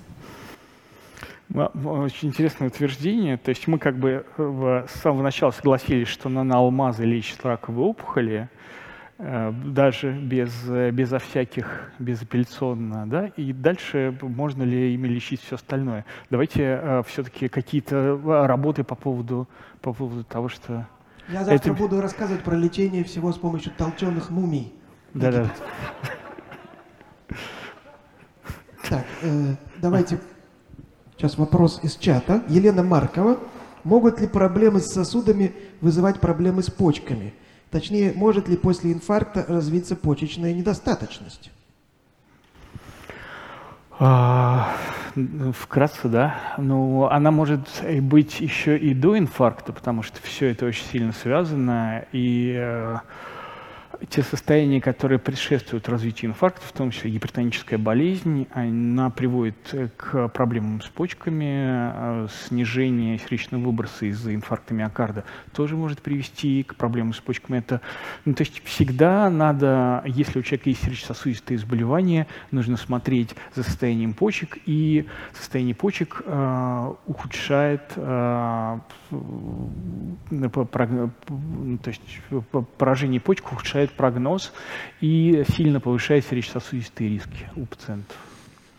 Очень интересное утверждение. То есть мы как бы с самого начала согласились, что наноалмазы лечат раковые опухоли, Э, даже без, безо всяких, безапелляционно, да, и дальше можно ли ими лечить все остальное. Давайте э, все-таки какие-то э, работы по поводу, по поводу того, что... Я завтра это... буду рассказывать про лечение всего с помощью толченых мумий. Да-да. Так, э, давайте сейчас вопрос из чата. Елена Маркова. Могут ли проблемы с сосудами вызывать проблемы с почками? Точнее, может ли после инфаркта развиться почечная недостаточность? А, вкратце, да. Ну, она может быть еще и до инфаркта, потому что все это очень сильно связано. И э, те состояния, которые предшествуют развитию инфаркта, в том числе гипертоническая болезнь, она приводит к проблемам с почками, э, снижение сердечного выброса из-за инфаркта миокарда тоже может привести к проблемам с почками. Это, ну, то есть всегда надо, если у человека есть сердечно-сосудистые заболевания, нужно смотреть за состоянием почек, и состояние почек э, ухудшает э, то есть поражение почек ухудшает прогноз и сильно повышает сердечно-сосудистые риски у пациентов.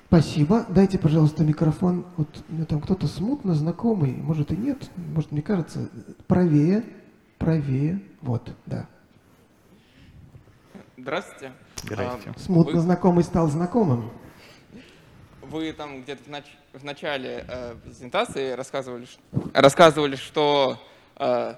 Спасибо. Дайте, пожалуйста, микрофон. Вот мне там кто-то смутно знакомый, может и нет, может мне кажется, правее, правее. Вот, да. Здравствуйте. Здравствуйте. А, смутно вы... знакомый стал знакомым. Вы там где-то в, нач... в начале э, презентации рассказывали, рассказывали что э,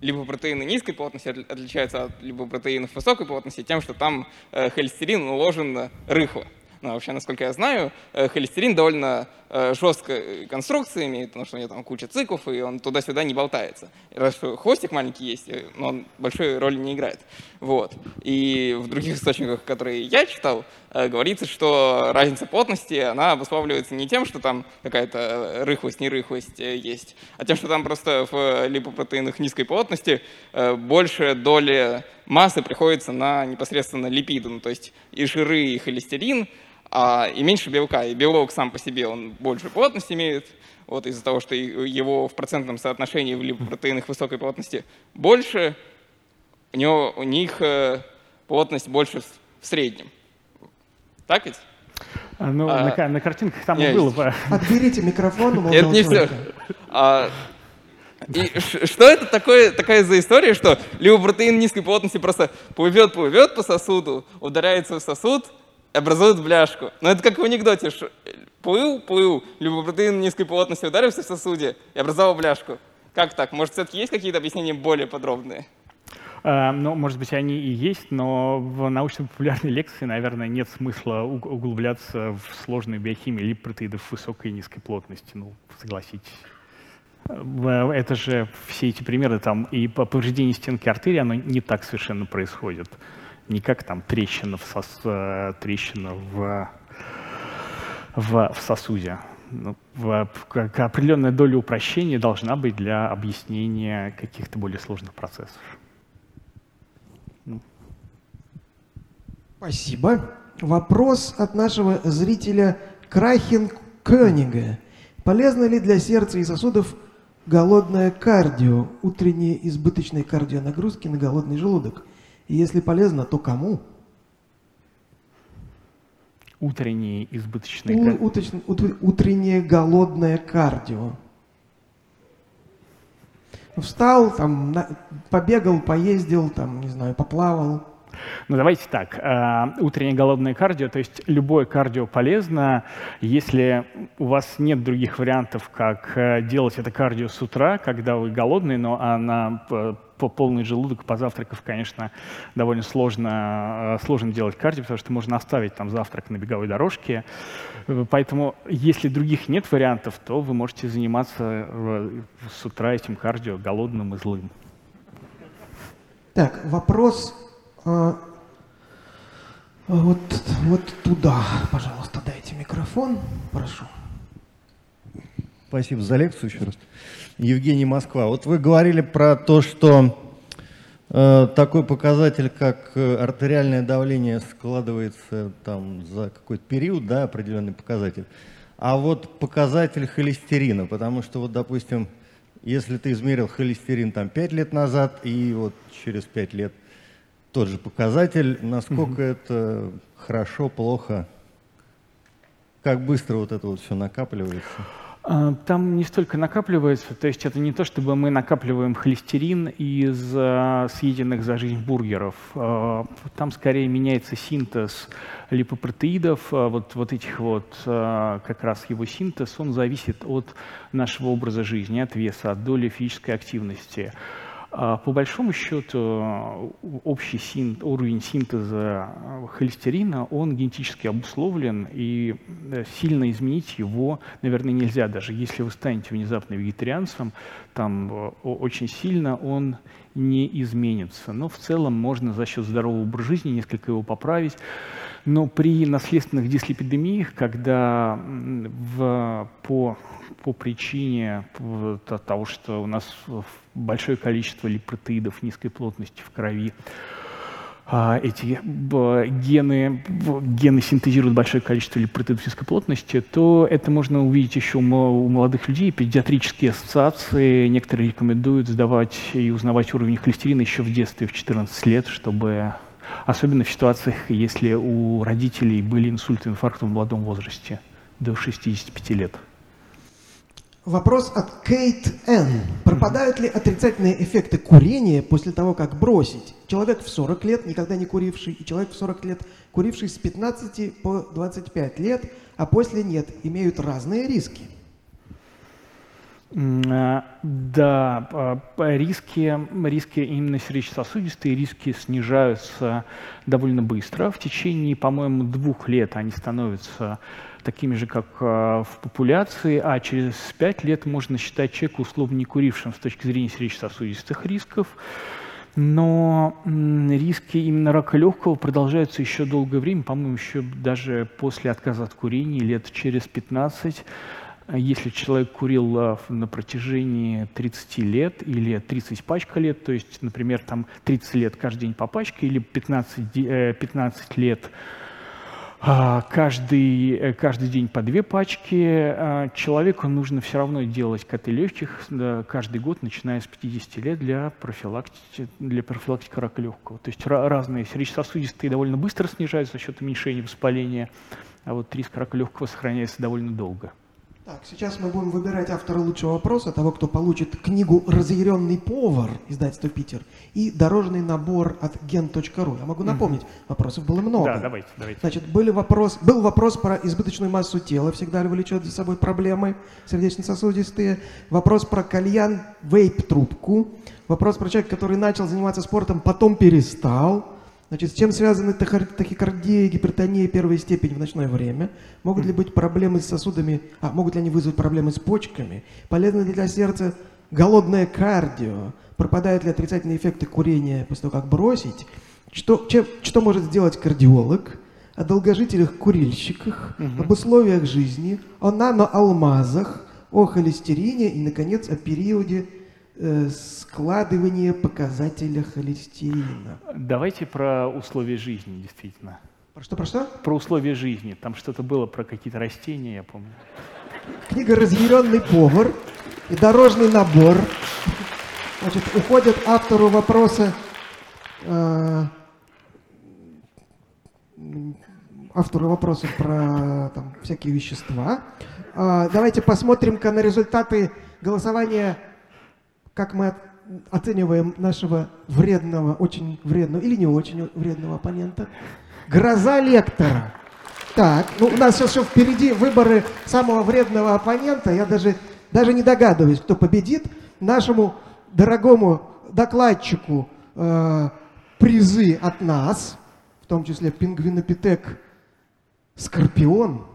липопротеины низкой плотности отличаются от липопротеинов высокой плотности тем, что там э, холестерин уложен рыхло. Ну, вообще, насколько я знаю, э, холестерин довольно э, жесткой конструкции имеет, потому что у него там куча циклов, и он туда-сюда не болтается. Раз хвостик маленький есть, э, но он большой роли не играет. Вот. И в других источниках, которые я читал, говорится, что разница плотности, она обуславливается не тем, что там какая-то рыхлость, нерыхлость есть, а тем, что там просто в липопротеинах низкой плотности больше доли массы приходится на непосредственно липиды, ну, то есть и жиры, и холестерин, а, и меньше белка. И белок сам по себе, он больше плотность имеет, вот из-за того, что его в процентном соотношении в липопротеинах высокой плотности больше, у, него, у них э, плотность больше в среднем. Так ведь? А, ну, а, на, на картинках там и было. Отберите микрофон у Это не все. А, и что это такое, такая за история, что либо низкой плотности просто плывет, плывет по сосуду, ударяется в сосуд, образует бляшку. Но это как в анекдоте. Плыл, плыл, либо протеин низкой плотности ударился в сосуде и образовал бляшку. Как так? Может, все-таки есть какие-то объяснения более подробные? А, ну, может быть, они и есть, но в научно-популярной лекции, наверное, нет смысла углубляться в сложную биохимию липопротеидов высокой и низкой плотности. Ну, согласитесь. Это же все эти примеры, там и повреждение стенки артерии, оно не так совершенно происходит не как там трещина в, сос, э, трещина в, в, в сосуде. Ну, в, определенная доля упрощения должна быть для объяснения каких-то более сложных процессов. Ну. Спасибо. Вопрос от нашего зрителя Крахин Königa. Полезно ли для сердца и сосудов голодное кардио, утренние избыточные кардионагрузки на голодный желудок? И если полезно, то кому? Утренние избыточные... У, уточ, утреннее голодное кардио. Встал, там, на, побегал, поездил, там, не знаю, поплавал. Ну давайте так, э, утреннее голодное кардио, то есть любое кардио полезно, если у вас нет других вариантов, как э, делать это кардио с утра, когда вы голодный, но она по полный желудок, позавтракав, конечно, довольно сложно, э, сложно делать кардио, потому что можно оставить там завтрак на беговой дорожке. Поэтому, если других нет вариантов, то вы можете заниматься э, с утра этим кардио голодным и злым. Так, вопрос. Э, Вот, вот туда, пожалуйста, дайте микрофон, прошу. Спасибо за лекцию еще раз. Евгений Москва. Вот вы говорили про то, что э, такой показатель, как э, артериальное давление, складывается там за какой-то период, да, определенный показатель. А вот показатель холестерина, потому что вот, допустим, если ты измерил холестерин там 5 лет назад и вот через 5 лет тот же показатель, насколько угу. это хорошо, плохо, как быстро вот это вот все накапливается? А, там не столько накапливается, то есть это не то, чтобы мы накапливаем холестерин из а, съеденных за жизнь бургеров. А, там скорее меняется синтез липопротеидов, вот, вот этих вот, как раз его синтез, он зависит от нашего образа жизни, от веса, от доли физической активности. А по большому счету общий син, уровень синтеза холестерина, он генетически обусловлен, и э, сильно изменить его, наверное, нельзя. Даже если вы станете внезапно вегетарианцем, там э, очень сильно он не изменится. Но в целом можно за счет здорового образа жизни несколько его поправить. Но при наследственных дислепидемиях, когда в, по по причине того, что у нас большое количество липротеидов низкой плотности в крови, а, эти гены, гены синтезируют большое количество липротеидов низкой плотности, то это можно увидеть еще у молодых людей. Педиатрические ассоциации некоторые рекомендуют сдавать и узнавать уровень холестерина еще в детстве, в 14 лет, чтобы особенно в ситуациях, если у родителей были инсульты, инфаркты в молодом возрасте, до 65 лет. Вопрос от Кейт Н. Пропадают ли отрицательные эффекты курения после того, как бросить? Человек в 40 лет, никогда не куривший, и человек в 40 лет, куривший с 15 по 25 лет, а после нет, имеют разные риски. А, да, риски, риски именно сердечно-сосудистые, риски снижаются довольно быстро. В течение, по-моему, двух лет они становятся такими же, как а, в популяции, а через пять лет можно считать человека условно не курившим с точки зрения сердечно-сосудистых рисков. Но риски именно рака легкого продолжаются еще долгое время, по-моему, еще даже после отказа от курения, лет через 15. Если человек курил а, на протяжении 30 лет или 30 пачка лет, то есть, например, там 30 лет каждый день по пачке или 15, 15 лет а, каждый, э, каждый день по две пачки. А, человеку нужно все равно делать коты легких каждый год, начиная с 50 лет, для профилактики, для профилактики рака легкого. То есть разные сердечно-сосудистые довольно быстро снижаются за счет уменьшения воспаления, а вот риск рака легкого сохраняется довольно долго. Так, сейчас мы будем выбирать автора лучшего вопроса, того, кто получит книгу «Разъяренный повар» издательства «Питер» и дорожный набор от gen.ru. Я могу напомнить, вопросов было много. Да, давайте, давайте. Значит, были вопрос, был вопрос про избыточную массу тела, всегда ли влечет за собой проблемы сердечно-сосудистые. Вопрос про кальян, вейп-трубку. Вопрос про человека, который начал заниматься спортом, потом перестал. Значит, с чем связаны тахикардия и гипертония первой степени в ночное время? Могут ли быть проблемы с сосудами, а могут ли они вызвать проблемы с почками? Полезно ли для сердца голодное кардио? Пропадают ли отрицательные эффекты курения после того, как бросить? Что, чем, что может сделать кардиолог? О долгожителях-курильщиках, угу. об условиях жизни, о наноалмазах, о холестерине и, наконец, о периоде складывание показателя холестерина. Давайте про условия жизни, действительно. Про что, про что? Про условия жизни. Там что-то было про какие-то растения, я помню. Книга «Разъяренный повар» и дорожный набор. Значит, уходят автору вопроса, э, автору вопроса про там, всякие вещества. Э, давайте посмотрим-ка на результаты голосования как мы оцениваем нашего вредного, очень вредного или не очень вредного оппонента. Гроза лектора. Так, ну у нас сейчас все впереди выборы самого вредного оппонента. Я даже, даже не догадываюсь, кто победит. Нашему дорогому докладчику э, призы от нас, в том числе пингвинопитек Скорпион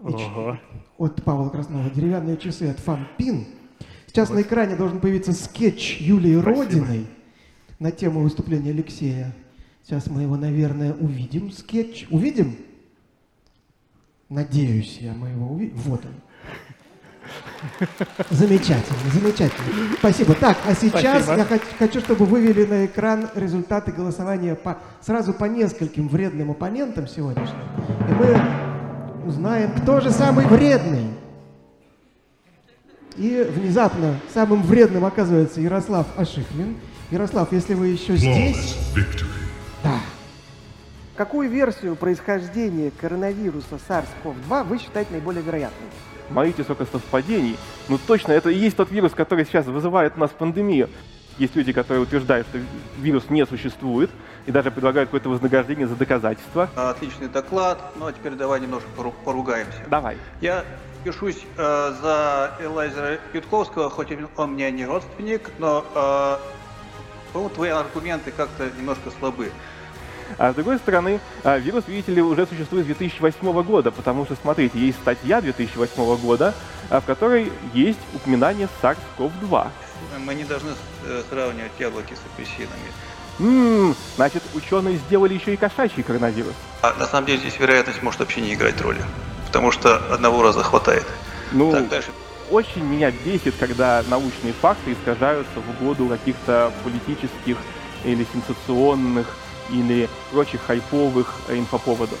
Ого. от Павла Краснова, деревянные часы от Фанпин. Сейчас на экране должен появиться скетч Юлии Спасибо. Родиной на тему выступления Алексея. Сейчас мы его, наверное, увидим. Скетч. Увидим? Надеюсь, я мы его увидим. Вот он. Замечательно, замечательно. Спасибо. Так, а сейчас Спасибо. я хочу, хочу, чтобы вывели на экран результаты голосования по, сразу по нескольким вредным оппонентам сегодняшним. И мы узнаем, кто же самый вредный. И внезапно самым вредным оказывается Ярослав Ашихмин. Ярослав, если вы еще здесь... Да. Какую версию происхождения коронавируса SARS-CoV-2 вы считаете наиболее вероятной? Смотрите, сколько совпадений. Ну точно, это и есть тот вирус, который сейчас вызывает у нас пандемию. Есть люди, которые утверждают, что вирус не существует, и даже предлагают какое-то вознаграждение за доказательства. Отличный доклад. Ну а теперь давай немножко пору- поругаемся. Давай. Я пишусь э, за Элайзера Ютковского, хоть и он мне не родственник, но, э, по-моему, твои аргументы как-то немножко слабы. А с другой стороны, а, вирус, видите ли, уже существует с 2008 года, потому что, смотрите, есть статья 2008 года, а, в которой есть упоминание SARS-CoV-2. Мы не должны э, сравнивать яблоки с апельсинами. М, значит, ученые сделали еще и кошачий коронавирус. А на самом деле здесь вероятность может вообще не играть роли, потому что одного раза хватает. Ну, Так, дальше. очень меня бесит, когда научные факты искажаются в угоду каких-то политических или сенсационных или прочих хайповых э, инфоповодов.